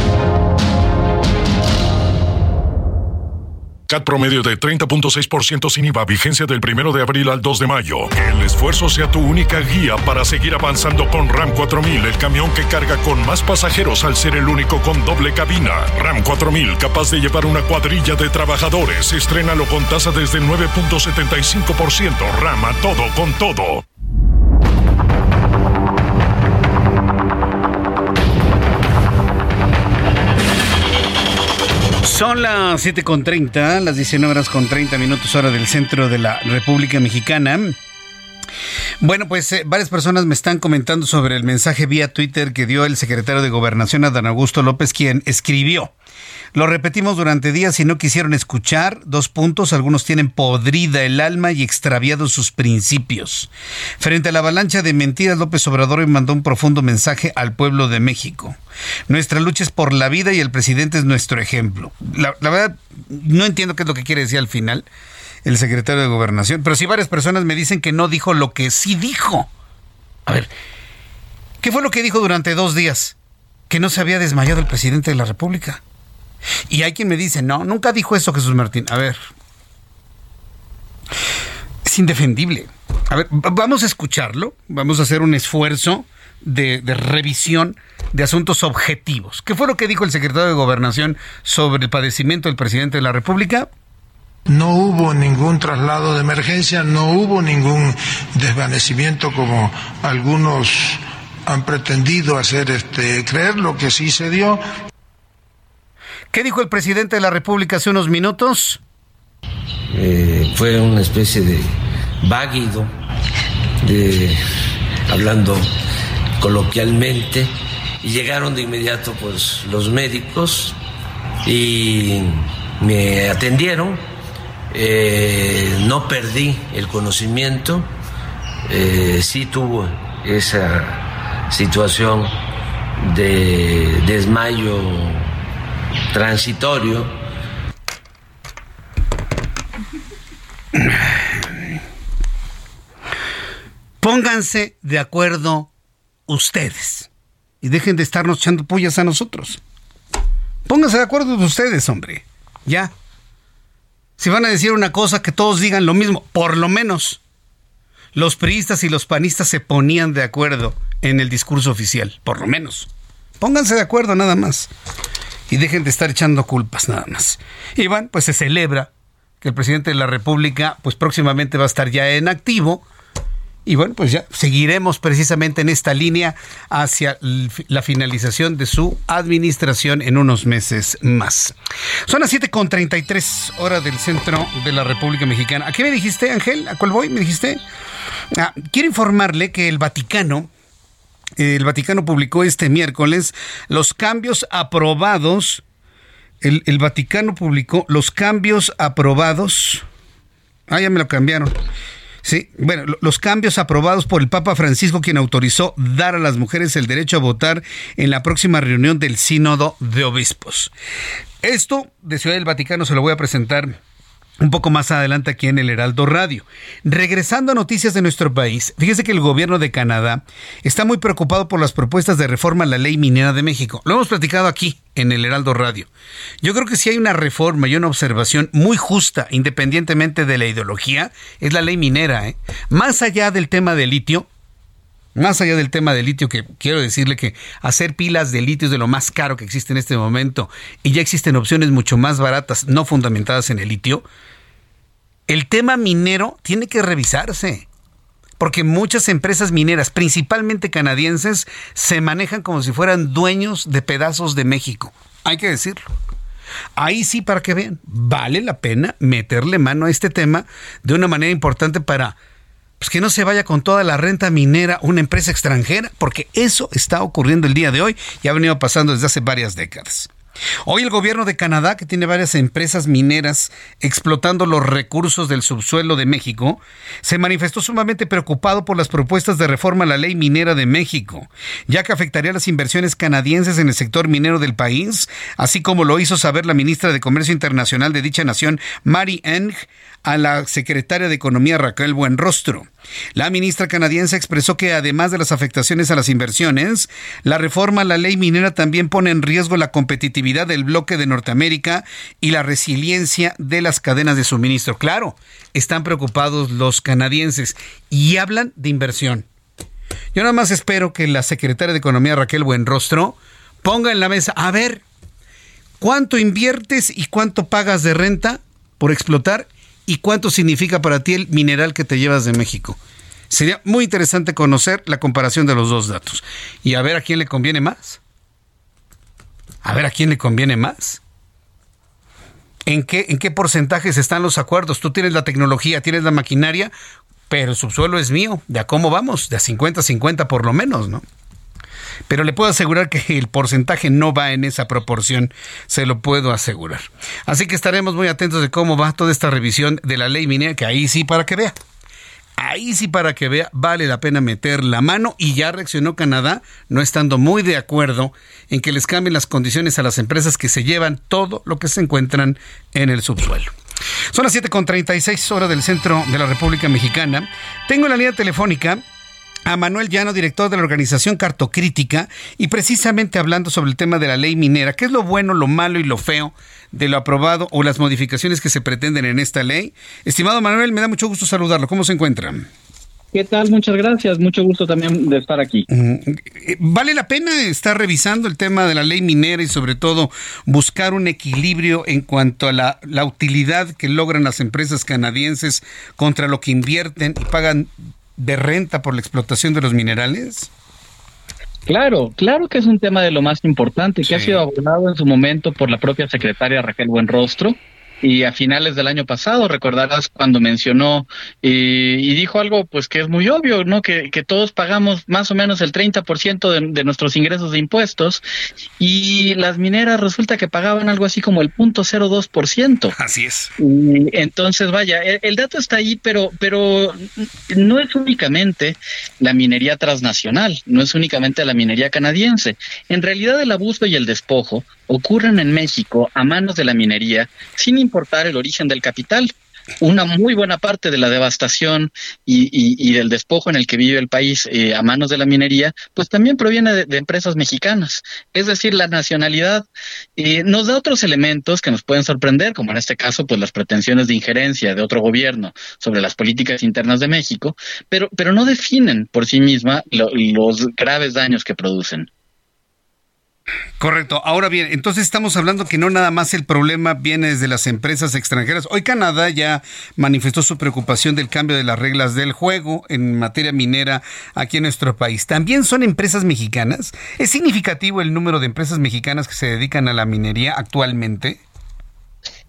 CAT promedio de 30.6% sin IVA, vigencia del 1 de abril al 2 de mayo. Que el esfuerzo sea tu única guía para seguir avanzando con RAM 4000, el camión que carga con más pasajeros al ser el único con doble cabina. RAM 4000, capaz de llevar una cuadrilla de trabajadores. Estrénalo con tasa desde 9.75%. RAM a todo con todo. Son las 7.30, las 19 horas con 30 minutos hora del centro de la República Mexicana. Bueno, pues eh, varias personas me están comentando sobre el mensaje vía Twitter que dio el secretario de Gobernación, Adán Augusto López, quien escribió. Lo repetimos durante días y no quisieron escuchar. Dos puntos. Algunos tienen podrida el alma y extraviados sus principios. Frente a la avalancha de mentiras, López Obrador mandó un profundo mensaje al pueblo de México. Nuestra lucha es por la vida y el presidente es nuestro ejemplo. La, la verdad, no entiendo qué es lo que quiere decir al final el secretario de Gobernación, pero sí varias personas me dicen que no dijo lo que sí dijo. A ver, ¿qué fue lo que dijo durante dos días? Que no se había desmayado el presidente de la República. Y hay quien me dice, no, nunca dijo eso Jesús Martín. A ver, es indefendible. A ver, vamos a escucharlo, vamos a hacer un esfuerzo de, de, revisión de asuntos objetivos. ¿Qué fue lo que dijo el secretario de Gobernación sobre el padecimiento del presidente de la República? No hubo ningún traslado de emergencia, no hubo ningún desvanecimiento como algunos han pretendido hacer este creer, lo que sí se dio ¿Qué dijo el presidente de la República hace unos minutos? Eh, fue una especie de váguido, de, hablando coloquialmente, y llegaron de inmediato pues los médicos y me atendieron, eh, no perdí el conocimiento, eh, sí tuvo esa situación de desmayo transitorio. Pónganse de acuerdo ustedes y dejen de estarnos echando pullas a nosotros. Pónganse de acuerdo ustedes, hombre. Ya. Si van a decir una cosa, que todos digan lo mismo, por lo menos. Los priistas y los panistas se ponían de acuerdo en el discurso oficial, por lo menos. Pónganse de acuerdo nada más. Y dejen de estar echando culpas nada más. Y bueno, pues se celebra que el presidente de la República, pues próximamente va a estar ya en activo. Y bueno, pues ya seguiremos precisamente en esta línea hacia la finalización de su administración en unos meses más. Son las 7.33 horas del centro de la República Mexicana. ¿A qué me dijiste, Ángel? ¿A cuál voy? ¿Me dijiste? Ah, quiero informarle que el Vaticano el Vaticano publicó este miércoles los cambios aprobados. El, el, Vaticano publicó los cambios aprobados. Ah, ya me lo cambiaron. Sí, bueno, los cambios aprobados por el Papa Francisco, quien autorizó dar a las mujeres el derecho a votar en la próxima reunión del Sínodo de Obispos. Esto de Ciudad del Vaticano se lo voy a presentar un poco más adelante aquí en el Heraldo Radio. Regresando a noticias de nuestro país, fíjese que el gobierno de Canadá está muy preocupado por las propuestas de reforma a la ley minera de México. Lo hemos platicado aquí en el Heraldo Radio. Yo creo que si hay una reforma y una observación muy justa, independientemente de la ideología, es la ley minera. ¿eh? Más allá del tema del litio, más allá del tema del litio, que quiero decirle que hacer pilas de litio es de lo más caro que existe en este momento y ya existen opciones mucho más baratas, no fundamentadas en el litio, el tema minero tiene que revisarse. Porque muchas empresas mineras, principalmente canadienses, se manejan como si fueran dueños de pedazos de México. Hay que decirlo. Ahí sí, para que vean, vale la pena meterle mano a este tema de una manera importante para pues que no se vaya con toda la renta minera una empresa extranjera, porque eso está ocurriendo el día de hoy y ha venido pasando desde hace varias décadas. Hoy el gobierno de Canadá, que tiene varias empresas mineras explotando los recursos del subsuelo de México, se manifestó sumamente preocupado por las propuestas de reforma a la ley minera de México, ya que afectaría las inversiones canadienses en el sector minero del país, así como lo hizo saber la ministra de Comercio Internacional de dicha nación, Mary Eng, a la secretaria de Economía Raquel Buenrostro. La ministra canadiense expresó que además de las afectaciones a las inversiones, la reforma a la ley minera también pone en riesgo la competitividad del bloque de Norteamérica y la resiliencia de las cadenas de suministro. Claro, están preocupados los canadienses y hablan de inversión. Yo nada más espero que la secretaria de Economía Raquel Buenrostro ponga en la mesa, a ver, ¿cuánto inviertes y cuánto pagas de renta por explotar y cuánto significa para ti el mineral que te llevas de México. Sería muy interesante conocer la comparación de los dos datos y a ver a quién le conviene más. A ver a quién le conviene más. ¿En qué, ¿En qué porcentajes están los acuerdos? Tú tienes la tecnología, tienes la maquinaria, pero el subsuelo es mío. ¿De a cómo vamos? De a 50-50 por lo menos, ¿no? Pero le puedo asegurar que el porcentaje no va en esa proporción, se lo puedo asegurar. Así que estaremos muy atentos de cómo va toda esta revisión de la ley minera, que ahí sí para que vea. Ahí sí para que vea, vale la pena meter la mano y ya reaccionó Canadá, no estando muy de acuerdo en que les cambien las condiciones a las empresas que se llevan todo lo que se encuentran en el subsuelo. Son las 7.36 horas del centro de la República Mexicana. Tengo la línea telefónica a Manuel Llano, director de la organización Cartocrítica, y precisamente hablando sobre el tema de la ley minera, qué es lo bueno, lo malo y lo feo de lo aprobado o las modificaciones que se pretenden en esta ley. Estimado Manuel, me da mucho gusto saludarlo. ¿Cómo se encuentra? ¿Qué tal? Muchas gracias. Mucho gusto también de estar aquí. Mm, ¿Vale la pena estar revisando el tema de la ley minera y sobre todo buscar un equilibrio en cuanto a la, la utilidad que logran las empresas canadienses contra lo que invierten y pagan de renta por la explotación de los minerales? Claro, claro que es un tema de lo más importante que ha sido abordado en su momento por la propia secretaria Raquel Buenrostro y a finales del año pasado, recordarás cuando mencionó y dijo algo pues que es muy obvio, ¿no? Que, que todos pagamos más o menos el 30% de, de nuestros ingresos de impuestos y las mineras resulta que pagaban algo así como el punto .02%. Así es. Y entonces, vaya, el, el, dato está ahí, pero, pero no es únicamente la minería transnacional, no es únicamente la minería canadiense. En realidad el abuso y el despojo ocurren en México a manos de la minería sin importar el origen del capital. Una muy buena parte de la devastación y, y, y del despojo en el que vive el país eh, a manos de la minería, pues también proviene de, empresas mexicanas. Es decir, la nacionalidad eh, nos da otros elementos que nos pueden sorprender, como en este caso, pues las pretensiones de injerencia de otro gobierno sobre las políticas internas de México, pero, pero no definen por sí misma lo, los graves daños que producen. Correcto. Ahora bien, entonces estamos hablando que no nada más el problema viene desde las empresas extranjeras. Hoy Canadá ya manifestó su preocupación del cambio de las reglas del juego en materia minera aquí en nuestro país. ¿También son empresas mexicanas? ¿Es significativo el número de empresas mexicanas que se dedican a la minería actualmente?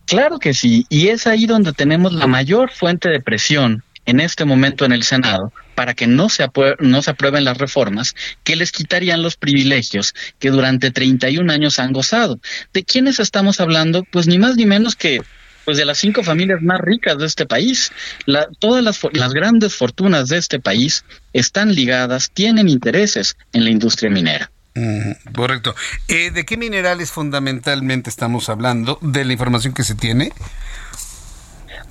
Claro que sí, y es ahí donde tenemos la mayor fuente de presión en este momento en el Senado para que no se, no se aprueben las reformas que les quitarían los privilegios que durante 31 años han gozado. ¿De quiénes estamos hablando? Pues ni más ni menos que pues de las cinco familias más ricas de este país. La, todas las, las grandes fortunas de este país están ligadas, tienen intereses en la industria minera. Mm, correcto. Eh, ¿De qué minerales fundamentalmente estamos hablando? ¿De la información que se tiene?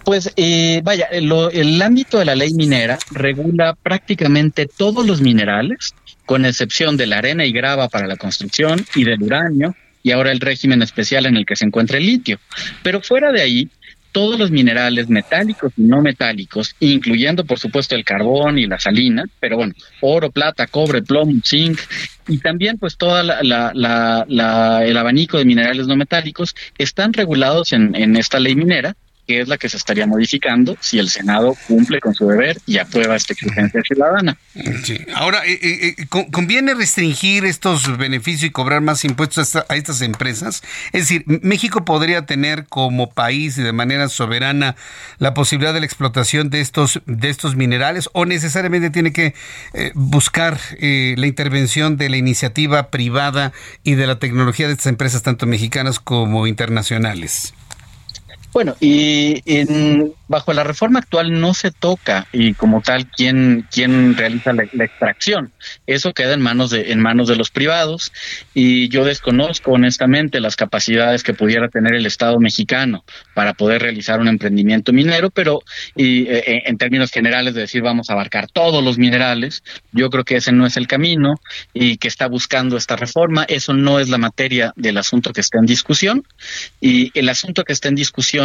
Pues eh, vaya, lo, el ámbito de la ley minera regula prácticamente todos los minerales, con excepción de la arena y grava para la construcción y del uranio, y ahora el régimen especial en el que se encuentra el litio. Pero fuera de ahí, todos los minerales metálicos y no metálicos, incluyendo por supuesto el carbón y la salina, pero bueno, oro, plata, cobre, plomo, zinc, y también pues toda la, la, la, el abanico de minerales no metálicos están regulados en esta ley minera que es la que se estaría modificando si el Senado cumple con su deber y aprueba esta exigencia ciudadana. Ahora, eh, eh, ¿conviene restringir estos beneficios y cobrar más impuestos a, estas empresas? Es decir, ¿México podría tener como país y de manera soberana la posibilidad de la explotación de estos, de estos minerales o necesariamente tiene que eh, buscar la intervención de la iniciativa privada y de la tecnología de estas empresas, tanto mexicanas como internacionales? Bueno, y en, bajo la reforma actual no se toca y como tal quién quién realiza la, extracción. Eso queda en manos de en manos de los privados y yo desconozco honestamente las capacidades que pudiera tener el Estado mexicano para poder realizar un emprendimiento minero, pero y, eh, en términos generales de decir vamos a abarcar todos los minerales, yo creo que ese no es el camino y que está buscando esta reforma, eso no es la materia del asunto que está en discusión y el asunto que está en discusión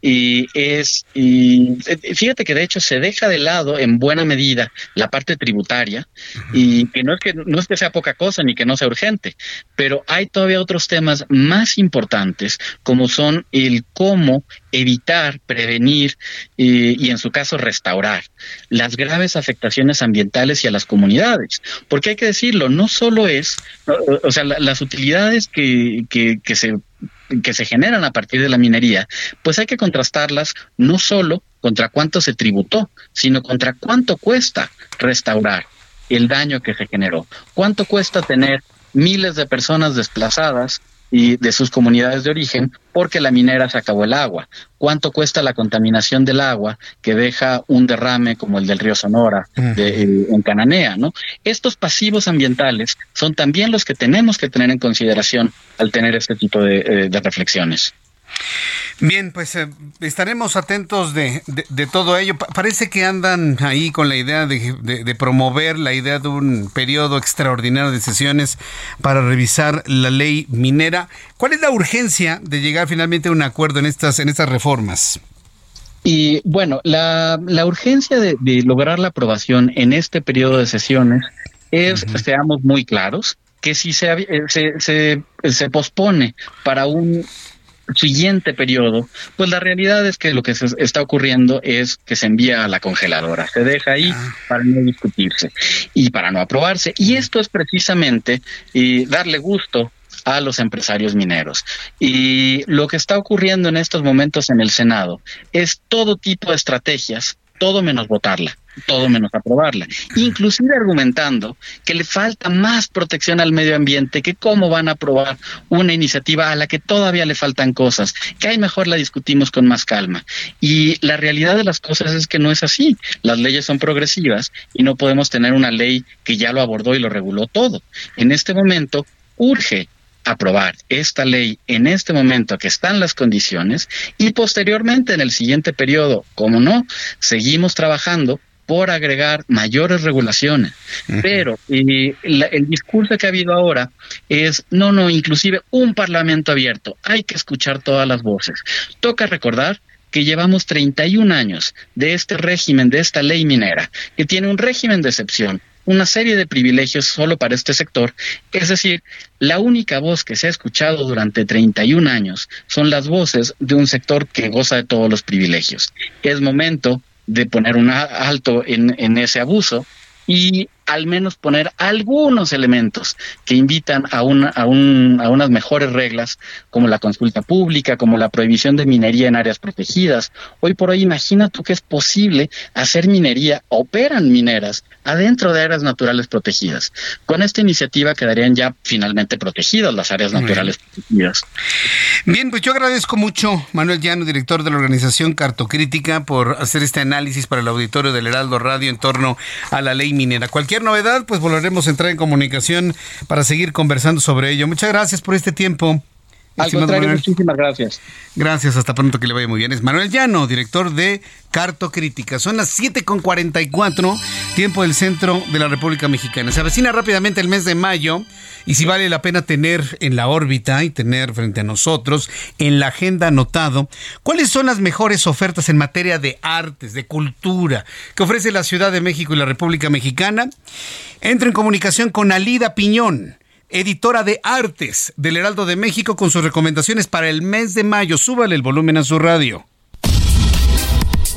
y es y fíjate que de hecho se deja de lado en buena medida la parte tributaria y que no es que no es que sea poca cosa ni que no sea urgente, pero hay todavía otros temas más importantes como son el cómo evitar, prevenir eh, y en su caso restaurar las graves afectaciones ambientales y a las comunidades. Porque hay que decirlo, no solo es, o, o sea, la, las utilidades que, que, que se que se generan a partir de la minería, pues hay que contrastarlas no solo contra cuánto se tributó, sino contra cuánto cuesta restaurar el daño que se generó, cuánto cuesta tener miles de personas desplazadas y de sus comunidades de origen porque la minera se acabó el agua. ¿Cuánto cuesta la contaminación del agua que deja un derrame como el del río Sonora de, eh, en Cananea? ¿no? Estos pasivos ambientales son también los que tenemos que tener en consideración al tener este tipo de, eh, de reflexiones. Bien, pues eh, estaremos atentos de, de, de, todo ello. Pa parece que andan ahí con la idea de, de, promover la idea de un periodo extraordinario de sesiones para revisar la ley minera. ¿Cuál es la urgencia de llegar finalmente a un acuerdo en estas, en estas reformas? Y bueno, la, la urgencia de, lograr la aprobación en este periodo de sesiones es, uh -huh. seamos muy claros, que si se, se, se, se pospone para un siguiente periodo, pues la realidad es que lo que se está ocurriendo es que se envía a la congeladora, se deja ahí ah. para no discutirse y para no aprobarse. Y esto es precisamente y darle gusto a los empresarios mineros. Y lo que está ocurriendo en estos momentos en el Senado es todo tipo de estrategias, todo menos votarla todo menos aprobarla, inclusive argumentando que le falta más protección al medio ambiente, que cómo van a aprobar una iniciativa a la que todavía le faltan cosas, que hay mejor la discutimos con más calma. Y la realidad de las cosas es que no es así. Las leyes son progresivas y no podemos tener una ley que ya lo abordó y lo reguló todo. En este momento urge aprobar esta ley en este momento que están las condiciones y posteriormente en el siguiente periodo, como no, seguimos trabajando por agregar mayores regulaciones. Pero el discurso que ha habido ahora es, no, no, inclusive un parlamento abierto, hay que escuchar todas las voces. Toca recordar que llevamos 31 años de este régimen, de esta ley minera, que tiene un régimen de excepción, una serie de privilegios solo para este sector. Es decir, la única voz que se ha escuchado durante 31 años son las voces de un sector que goza de todos los privilegios. Es momento de poner un alto en, en ese abuso. Y al menos poner algunos elementos que invitan a, una, a, un, a unas mejores reglas, como la consulta pública, como la prohibición de minería en áreas protegidas. Hoy por hoy, imagina tú que es posible hacer minería, operan mineras adentro de áreas naturales protegidas. Con esta iniciativa quedarían ya finalmente protegidas las áreas naturales protegidas. Bien, pues yo agradezco mucho, Manuel Llano, director de la organización Cartocrítica, por hacer este análisis para el auditorio del Heraldo Radio en torno a la ley minera. Cualquier novedad, pues volveremos a entrar en comunicación para seguir conversando sobre ello. Muchas gracias por este tiempo. Al contrario, muchísimas gracias. Gracias, hasta pronto que le vaya muy bien. Es Manuel Llano, director de Cartocrítica. Son las 7.44, tiempo del centro de la República Mexicana. Se avecina rápidamente el mes de mayo y si vale la pena tener en la órbita y tener frente a nosotros en la agenda anotado cuáles son las mejores ofertas en materia de artes, de cultura que ofrece la Ciudad de México y la República Mexicana. Entra en comunicación con Alida Piñón editora de artes del Heraldo de México, con sus recomendaciones para el mes de mayo. Súbale el volumen a su radio.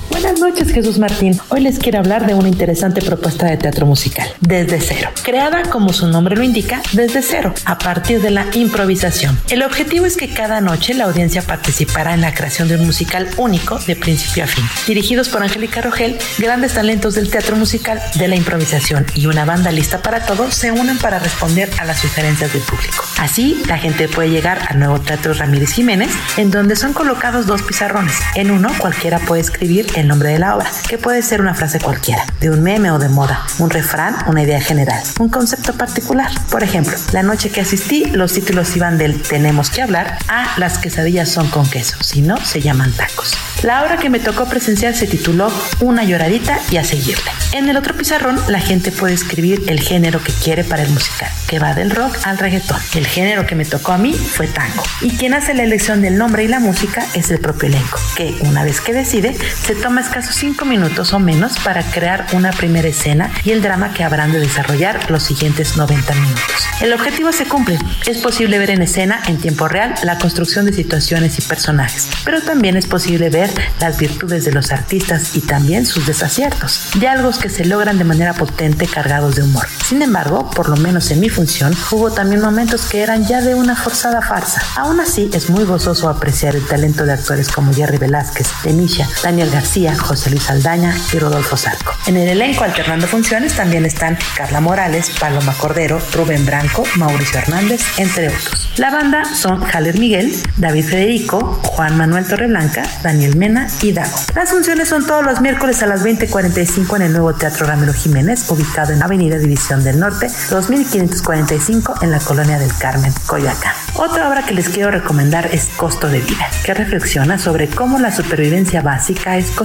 Buenas noches, Jesús Martín. Hoy les quiero hablar de una interesante propuesta de teatro musical, Desde Cero, creada como su nombre lo indica, desde cero, a partir de la improvisación. El objetivo es que cada noche la audiencia participará en la creación de un musical único de principio a fin. Dirigidos por Angélica Rogel, grandes talentos del teatro musical, de la improvisación y una banda lista para todo se unen para responder a las sugerencias del público. Así, la gente puede llegar al nuevo Teatro Ramírez Jiménez, en donde son colocados dos pizarrones. En uno, cualquiera puede escribir el nombre de la obra, que puede ser una frase cualquiera, de un meme o de moda, un refrán, una idea general, un concepto particular. Por ejemplo, la noche que asistí, los títulos iban del tenemos que hablar a las quesadillas son con queso, si no, se llaman tacos. La obra que me tocó presenciar se tituló Una lloradita y a seguirle. En el otro pizarrón, la gente puede escribir el género que quiere para el musical, que va del rock al reggaetón. El género que me tocó a mí fue tango. Y quien hace la elección del nombre y la música es el propio elenco, que una vez que decide, se toma escasos cinco minutos o menos para crear una primera escena y el drama que habrán de desarrollar los siguientes 90 minutos. El objetivo se cumple. Es posible ver en escena, en tiempo real, la construcción de situaciones y personajes, pero también es posible ver las virtudes de los artistas y también sus desaciertos, diálogos que se logran de manera potente cargados de humor. Sin embargo, por lo menos en mi función, hubo también momentos que eran ya de una forzada farsa. Aún así, es muy gozoso apreciar el talento de actores como Jerry Velázquez, Denisha, Daniel García, José Luis Aldaña y Rodolfo Sarco. En el elenco alternando funciones también están Carla Morales, Paloma Cordero, Rubén Branco, Mauricio Hernández, entre otros. La banda son Jaler Miguel, David Federico, Juan Manuel Torreblanca, Daniel Mena y Dago. Las funciones son todos los miércoles a las 20.45 en el nuevo Teatro Ramiro Jiménez, ubicado en Avenida División del Norte, 2545 en la Colonia del Carmen, Coyoacán. Otra obra que les quiero recomendar es Costo de Vida, que reflexiona sobre cómo la supervivencia básica es costosa.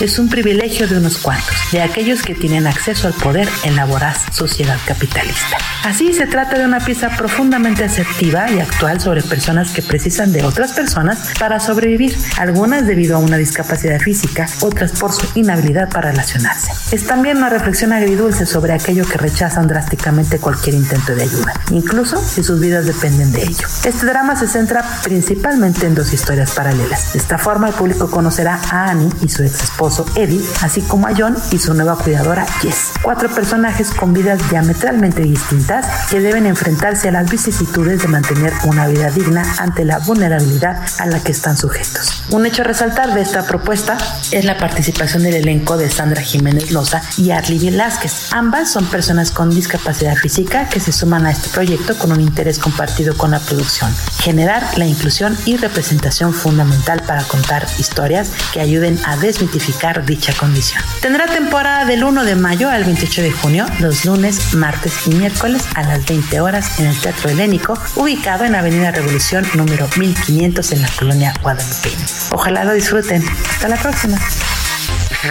Es un privilegio de unos cuantos, de aquellos que tienen acceso al poder en la voraz sociedad capitalista. Así se trata de una pieza profundamente asertiva y actual sobre personas que precisan de otras personas para sobrevivir, algunas debido a una discapacidad física, otras por su inhabilidad para relacionarse. Es también una reflexión agridulce sobre aquello que rechazan drásticamente cualquier intento de ayuda, incluso si sus vidas dependen de ello. Este drama se centra principalmente en dos historias paralelas. De esta forma, el público conocerá a Annie y su ex esposo Eddie, así como a John y su nueva cuidadora Jess. Cuatro personajes con vidas diametralmente distintas que deben enfrentarse a las vicisitudes de mantener una vida digna ante la vulnerabilidad a la que están sujetos. Un hecho a resaltar de esta propuesta es la participación del elenco de Sandra Jiménez Loza y Arlie Velázquez. Ambas son personas con discapacidad física que se suman a este proyecto con un interés compartido con la producción, generar la inclusión y representación fundamental para contar historias que ayuden a desmitificar dicha condición. Tendrá temporada del 1 de mayo al 28 de junio, los lunes, martes y miércoles a las 20 horas en el Teatro Helénico, ubicado en Avenida Revolución número 1500 en la colonia Guadalupe. Ojalá lo disfruten. Hasta la próxima.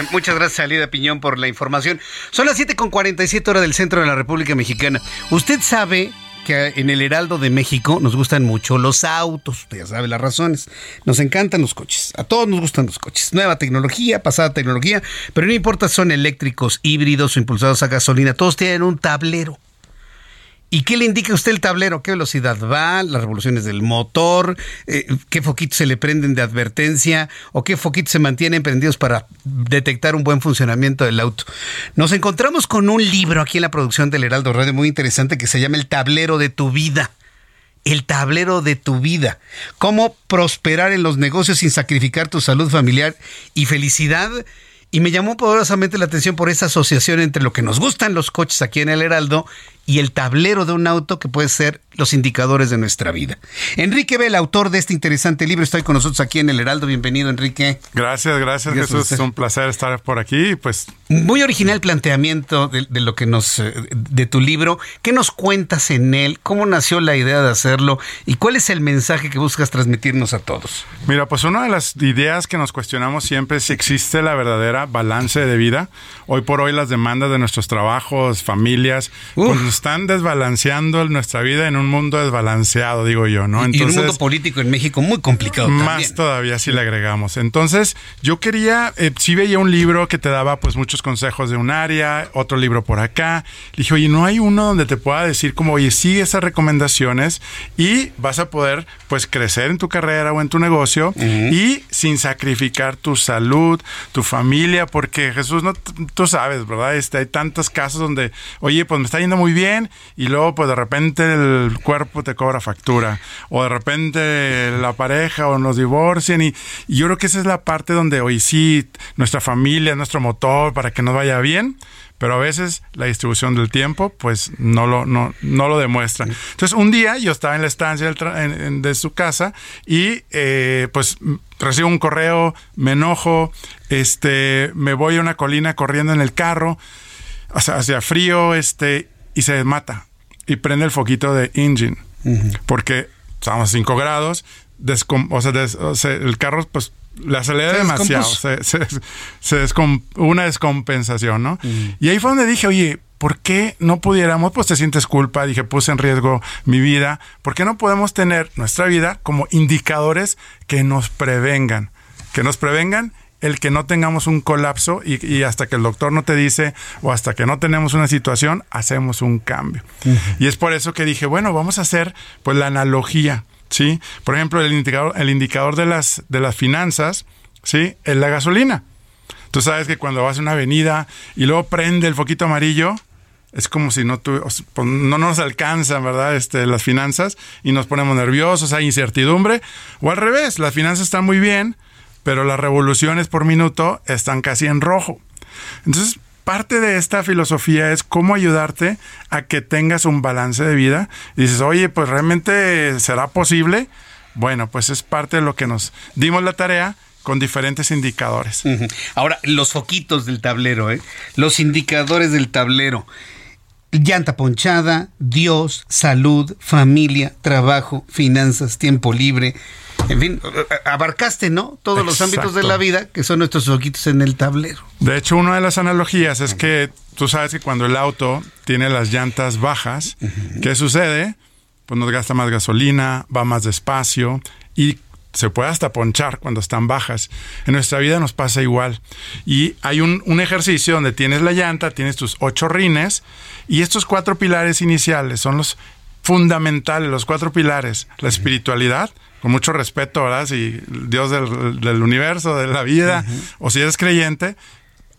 Muchas gracias, Alida Piñón, por la información. Son las 7.47 horas del centro de la República Mexicana. Usted sabe que en el Heraldo de México nos gustan mucho los autos. Usted ya sabe las razones. Nos encantan los coches. A todos nos gustan los coches. Nueva tecnología, pasada tecnología. Pero no importa si son eléctricos, híbridos o impulsados a gasolina. Todos tienen un tablero. ¿Y qué le indica usted el tablero? ¿Qué velocidad va? ¿Las revoluciones del motor? Eh, ¿Qué foquitos se le prenden de advertencia? ¿O qué foquitos se mantienen prendidos para detectar un buen funcionamiento del auto? Nos encontramos con un libro aquí en la producción del Heraldo Radio muy interesante que se llama El tablero de tu vida. El tablero de tu vida. Cómo prosperar en los negocios sin sacrificar tu salud familiar y felicidad. Y me llamó poderosamente la atención por esa asociación entre lo que nos gustan los coches aquí en el Heraldo y el tablero de un auto que puede ser los indicadores de nuestra vida. Enrique el autor de este interesante libro, está con nosotros aquí en el Heraldo. Bienvenido, Enrique. Gracias, gracias, Jesús. Es un placer estar por aquí. Pues muy original planteamiento de, lo que nos eh, de tu libro. ¿Qué nos cuentas en él? ¿Cómo nació la idea de hacerlo? ¿Y cuál es el mensaje que buscas transmitirnos a todos? Mira, pues una de las ideas que nos cuestionamos siempre es si existe la verdadera balance de vida. Hoy por hoy las demandas de nuestros trabajos, familias, están desbalanceando nuestra vida en un mundo desbalanceado, digo yo, ¿no? Entonces, y un mundo político en México muy complicado. Más todavía si le agregamos. Entonces, yo quería, eh, sí veía un libro que te daba pues muchos consejos de un área, otro libro por acá. Le dije, oye, ¿no hay uno donde te pueda decir como, oye, sigue esas recomendaciones y vas a poder pues crecer en tu carrera o en tu negocio y sin sacrificar tu salud, tu familia, porque Jesús, no, tú sabes, ¿verdad? Este, hay tantos casos donde, oye, pues me está yendo muy bien y luego pues de repente el cuerpo te cobra factura o de repente la pareja o nos divorcian y, yo creo que esa es la parte donde hoy sí nuestra familia es nuestro motor para que nos vaya bien pero a veces la distribución del tiempo pues no lo, no, no lo demuestra. Entonces un día yo estaba en la estancia de su casa y eh, pues recibo un correo, me enojo, este, me voy a una colina corriendo en el carro, hacia frío, este, y se mata y prende el foquito de engine porque estamos a 5 grados, o sea, el carro pues le acelera demasiado, se, se, una descompensación, ¿no? Y ahí fue donde dije, oye, ¿por qué no pudiéramos, pues te sientes culpa, dije, puse en riesgo mi vida, ¿por qué no podemos tener nuestra vida como indicadores que nos prevengan, que nos prevengan el que no tengamos un colapso y, hasta que el doctor no te dice o hasta que no tenemos una situación, hacemos un cambio. Y es por eso que dije, bueno, vamos a hacer pues la analogía, ¿sí? Por ejemplo, el indicador, el indicador de, las, de las finanzas, ¿sí? Es la gasolina. Tú sabes que cuando vas a una avenida y luego prende el foquito amarillo, es como si no, pues, no nos alcanzan, ¿verdad? Este, las finanzas y nos ponemos nerviosos, hay incertidumbre. O al revés, las finanzas están muy bien, pero las revoluciones por minuto están casi en rojo. Entonces, parte de esta filosofía es cómo ayudarte a que tengas un balance de vida. Y dices, oye, pues realmente será posible. Bueno, pues es parte de lo que nos dimos la tarea con diferentes indicadores. Ahora, los foquitos del tablero, ¿eh? los indicadores del tablero. Llanta ponchada, Dios, salud, familia, trabajo, finanzas, tiempo libre, en fin, abarcaste, ¿no? Todos los ámbitos de la vida que son nuestros ojitos en el tablero. De hecho, una de las analogías es que tú sabes que cuando el auto tiene las llantas bajas, ¿qué sucede? pues nos gasta más gasolina, va más despacio y se puede hasta ponchar cuando están bajas. En nuestra vida nos pasa igual. Y hay un, un, ejercicio donde tienes la llanta, tienes tus ocho rines y estos cuatro pilares iniciales son los fundamentales, los cuatro pilares. La espiritualidad, con mucho respeto, ¿verdad? Si Dios del, del universo, de la vida, o si eres creyente,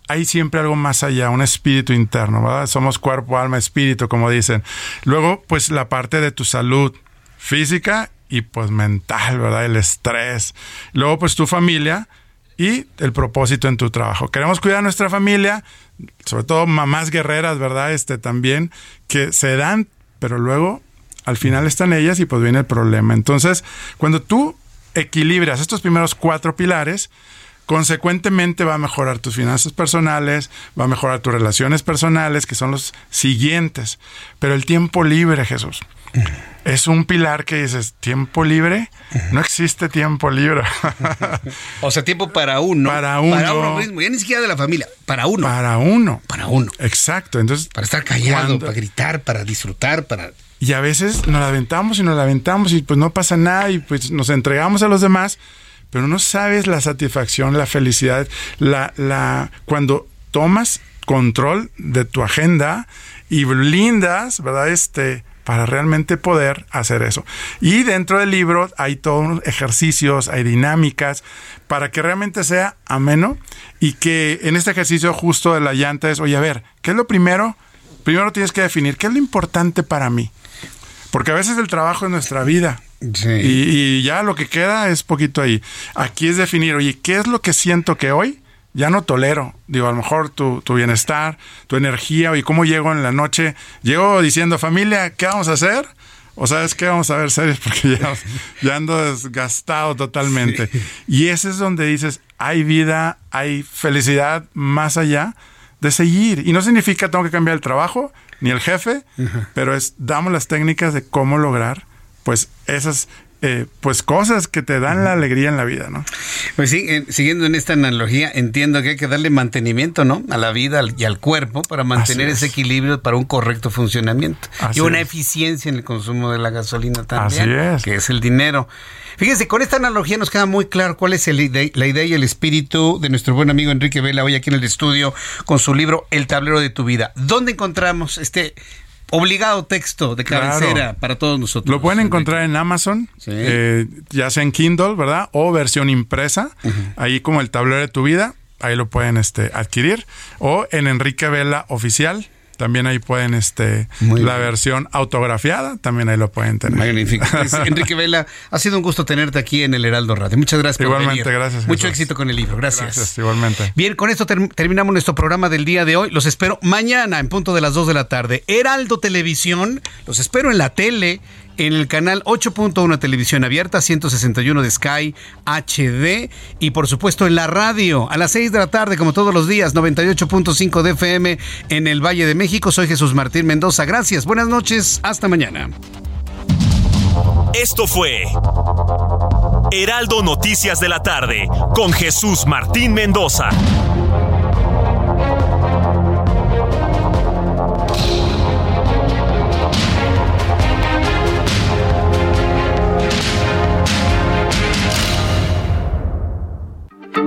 hay siempre algo más allá, un espíritu interno, ¿verdad? Somos cuerpo, alma, espíritu, como dicen. Luego, pues la parte de tu salud física y pues mental, ¿verdad? El estrés. Luego, pues tu familia y el propósito en tu trabajo. Queremos cuidar a nuestra familia, sobre todo mamás guerreras, ¿verdad? Este también, que se dan, pero luego al final están ellas y pues viene el problema. Entonces, cuando tú equilibras estos primeros cuatro pilares, consecuentemente va a mejorar tus finanzas personales, va a mejorar tus relaciones personales, que son los siguientes. Pero el tiempo libre, Jesús, es un pilar que dices, tiempo libre, no existe tiempo libre. o sea, tiempo para uno. Para uno. Para uno mismo, ya ni siquiera de la familia, para uno. Para uno. Para uno. Exacto. Entonces, para estar callado, cuando... para gritar, para disfrutar, para y a veces nos la aventamos y nos la aventamos y pues no pasa nada y pues nos entregamos a los demás, pero no sabes la satisfacción, la felicidad, la, la, cuando tomas control de tu agenda y blindas, ¿verdad? Este, para realmente poder hacer eso. Y dentro del libro hay todos ejercicios, hay dinámicas, para que realmente sea ameno y que en este ejercicio justo de la llanta es, oye, a ver, ¿qué es lo primero? Primero tienes que definir qué es lo importante para mí. Porque a veces el trabajo es nuestra vida. Sí. Y, y, ya lo que queda es poquito ahí. Aquí es definir, oye, ¿qué es lo que siento que hoy ya no tolero? Digo, a lo mejor tu, tu bienestar, tu energía, oye, ¿cómo llego en la noche? Llego diciendo, familia, ¿qué vamos a hacer? O sabes qué, vamos a ver series porque ya, ya ando desgastado totalmente. Sí. Y ese es donde dices, hay vida, hay felicidad más allá de seguir. Y no significa tengo que cambiar el trabajo, ni el jefe, pero es damos las técnicas de cómo lograr pues esas eh, pues cosas que te dan la alegría en la vida, ¿no? Pues sí, eh, siguiendo en esta analogía, entiendo que hay que darle mantenimiento, ¿no? A la vida y al cuerpo para mantener ese equilibrio para un correcto funcionamiento Así y una es. eficiencia en el consumo de la gasolina también, Así es. que es el dinero. Fíjense, con esta analogía nos queda muy claro cuál es el, la idea y el espíritu de nuestro buen amigo Enrique Vela hoy aquí en el estudio con su libro El tablero de tu vida. ¿Dónde encontramos este obligado texto de cabecera claro. para todos nosotros. Lo pueden encontrar en Amazon, sí. eh, ya sea en Kindle, ¿verdad? O versión impresa, uh -huh. ahí como el tablero de tu vida, ahí lo pueden este, adquirir. O en Enrique Vela Oficial, también ahí pueden, este, Muy la bien. versión autografiada, también ahí lo pueden tener. Magnífico. Enrique Vela, ha sido un gusto tenerte aquí en el Heraldo Radio. Muchas gracias por igualmente, venir. gracias. Mucho éxito con el libro. Gracias. Gracias, igualmente. Bien, con esto ter terminamos nuestro programa del día de hoy. Los espero mañana en punto de las 2 de la tarde. Heraldo Televisión, los espero en la tele en el canal 8.1 Televisión Abierta, 161 de Sky HD y por supuesto en la radio a las 6 de la tarde como todos los días, 98.5 de FM en el Valle de México. Soy Jesús Martín Mendoza. Gracias, buenas noches, hasta mañana. Esto fue Heraldo Noticias de la tarde con Jesús Martín Mendoza.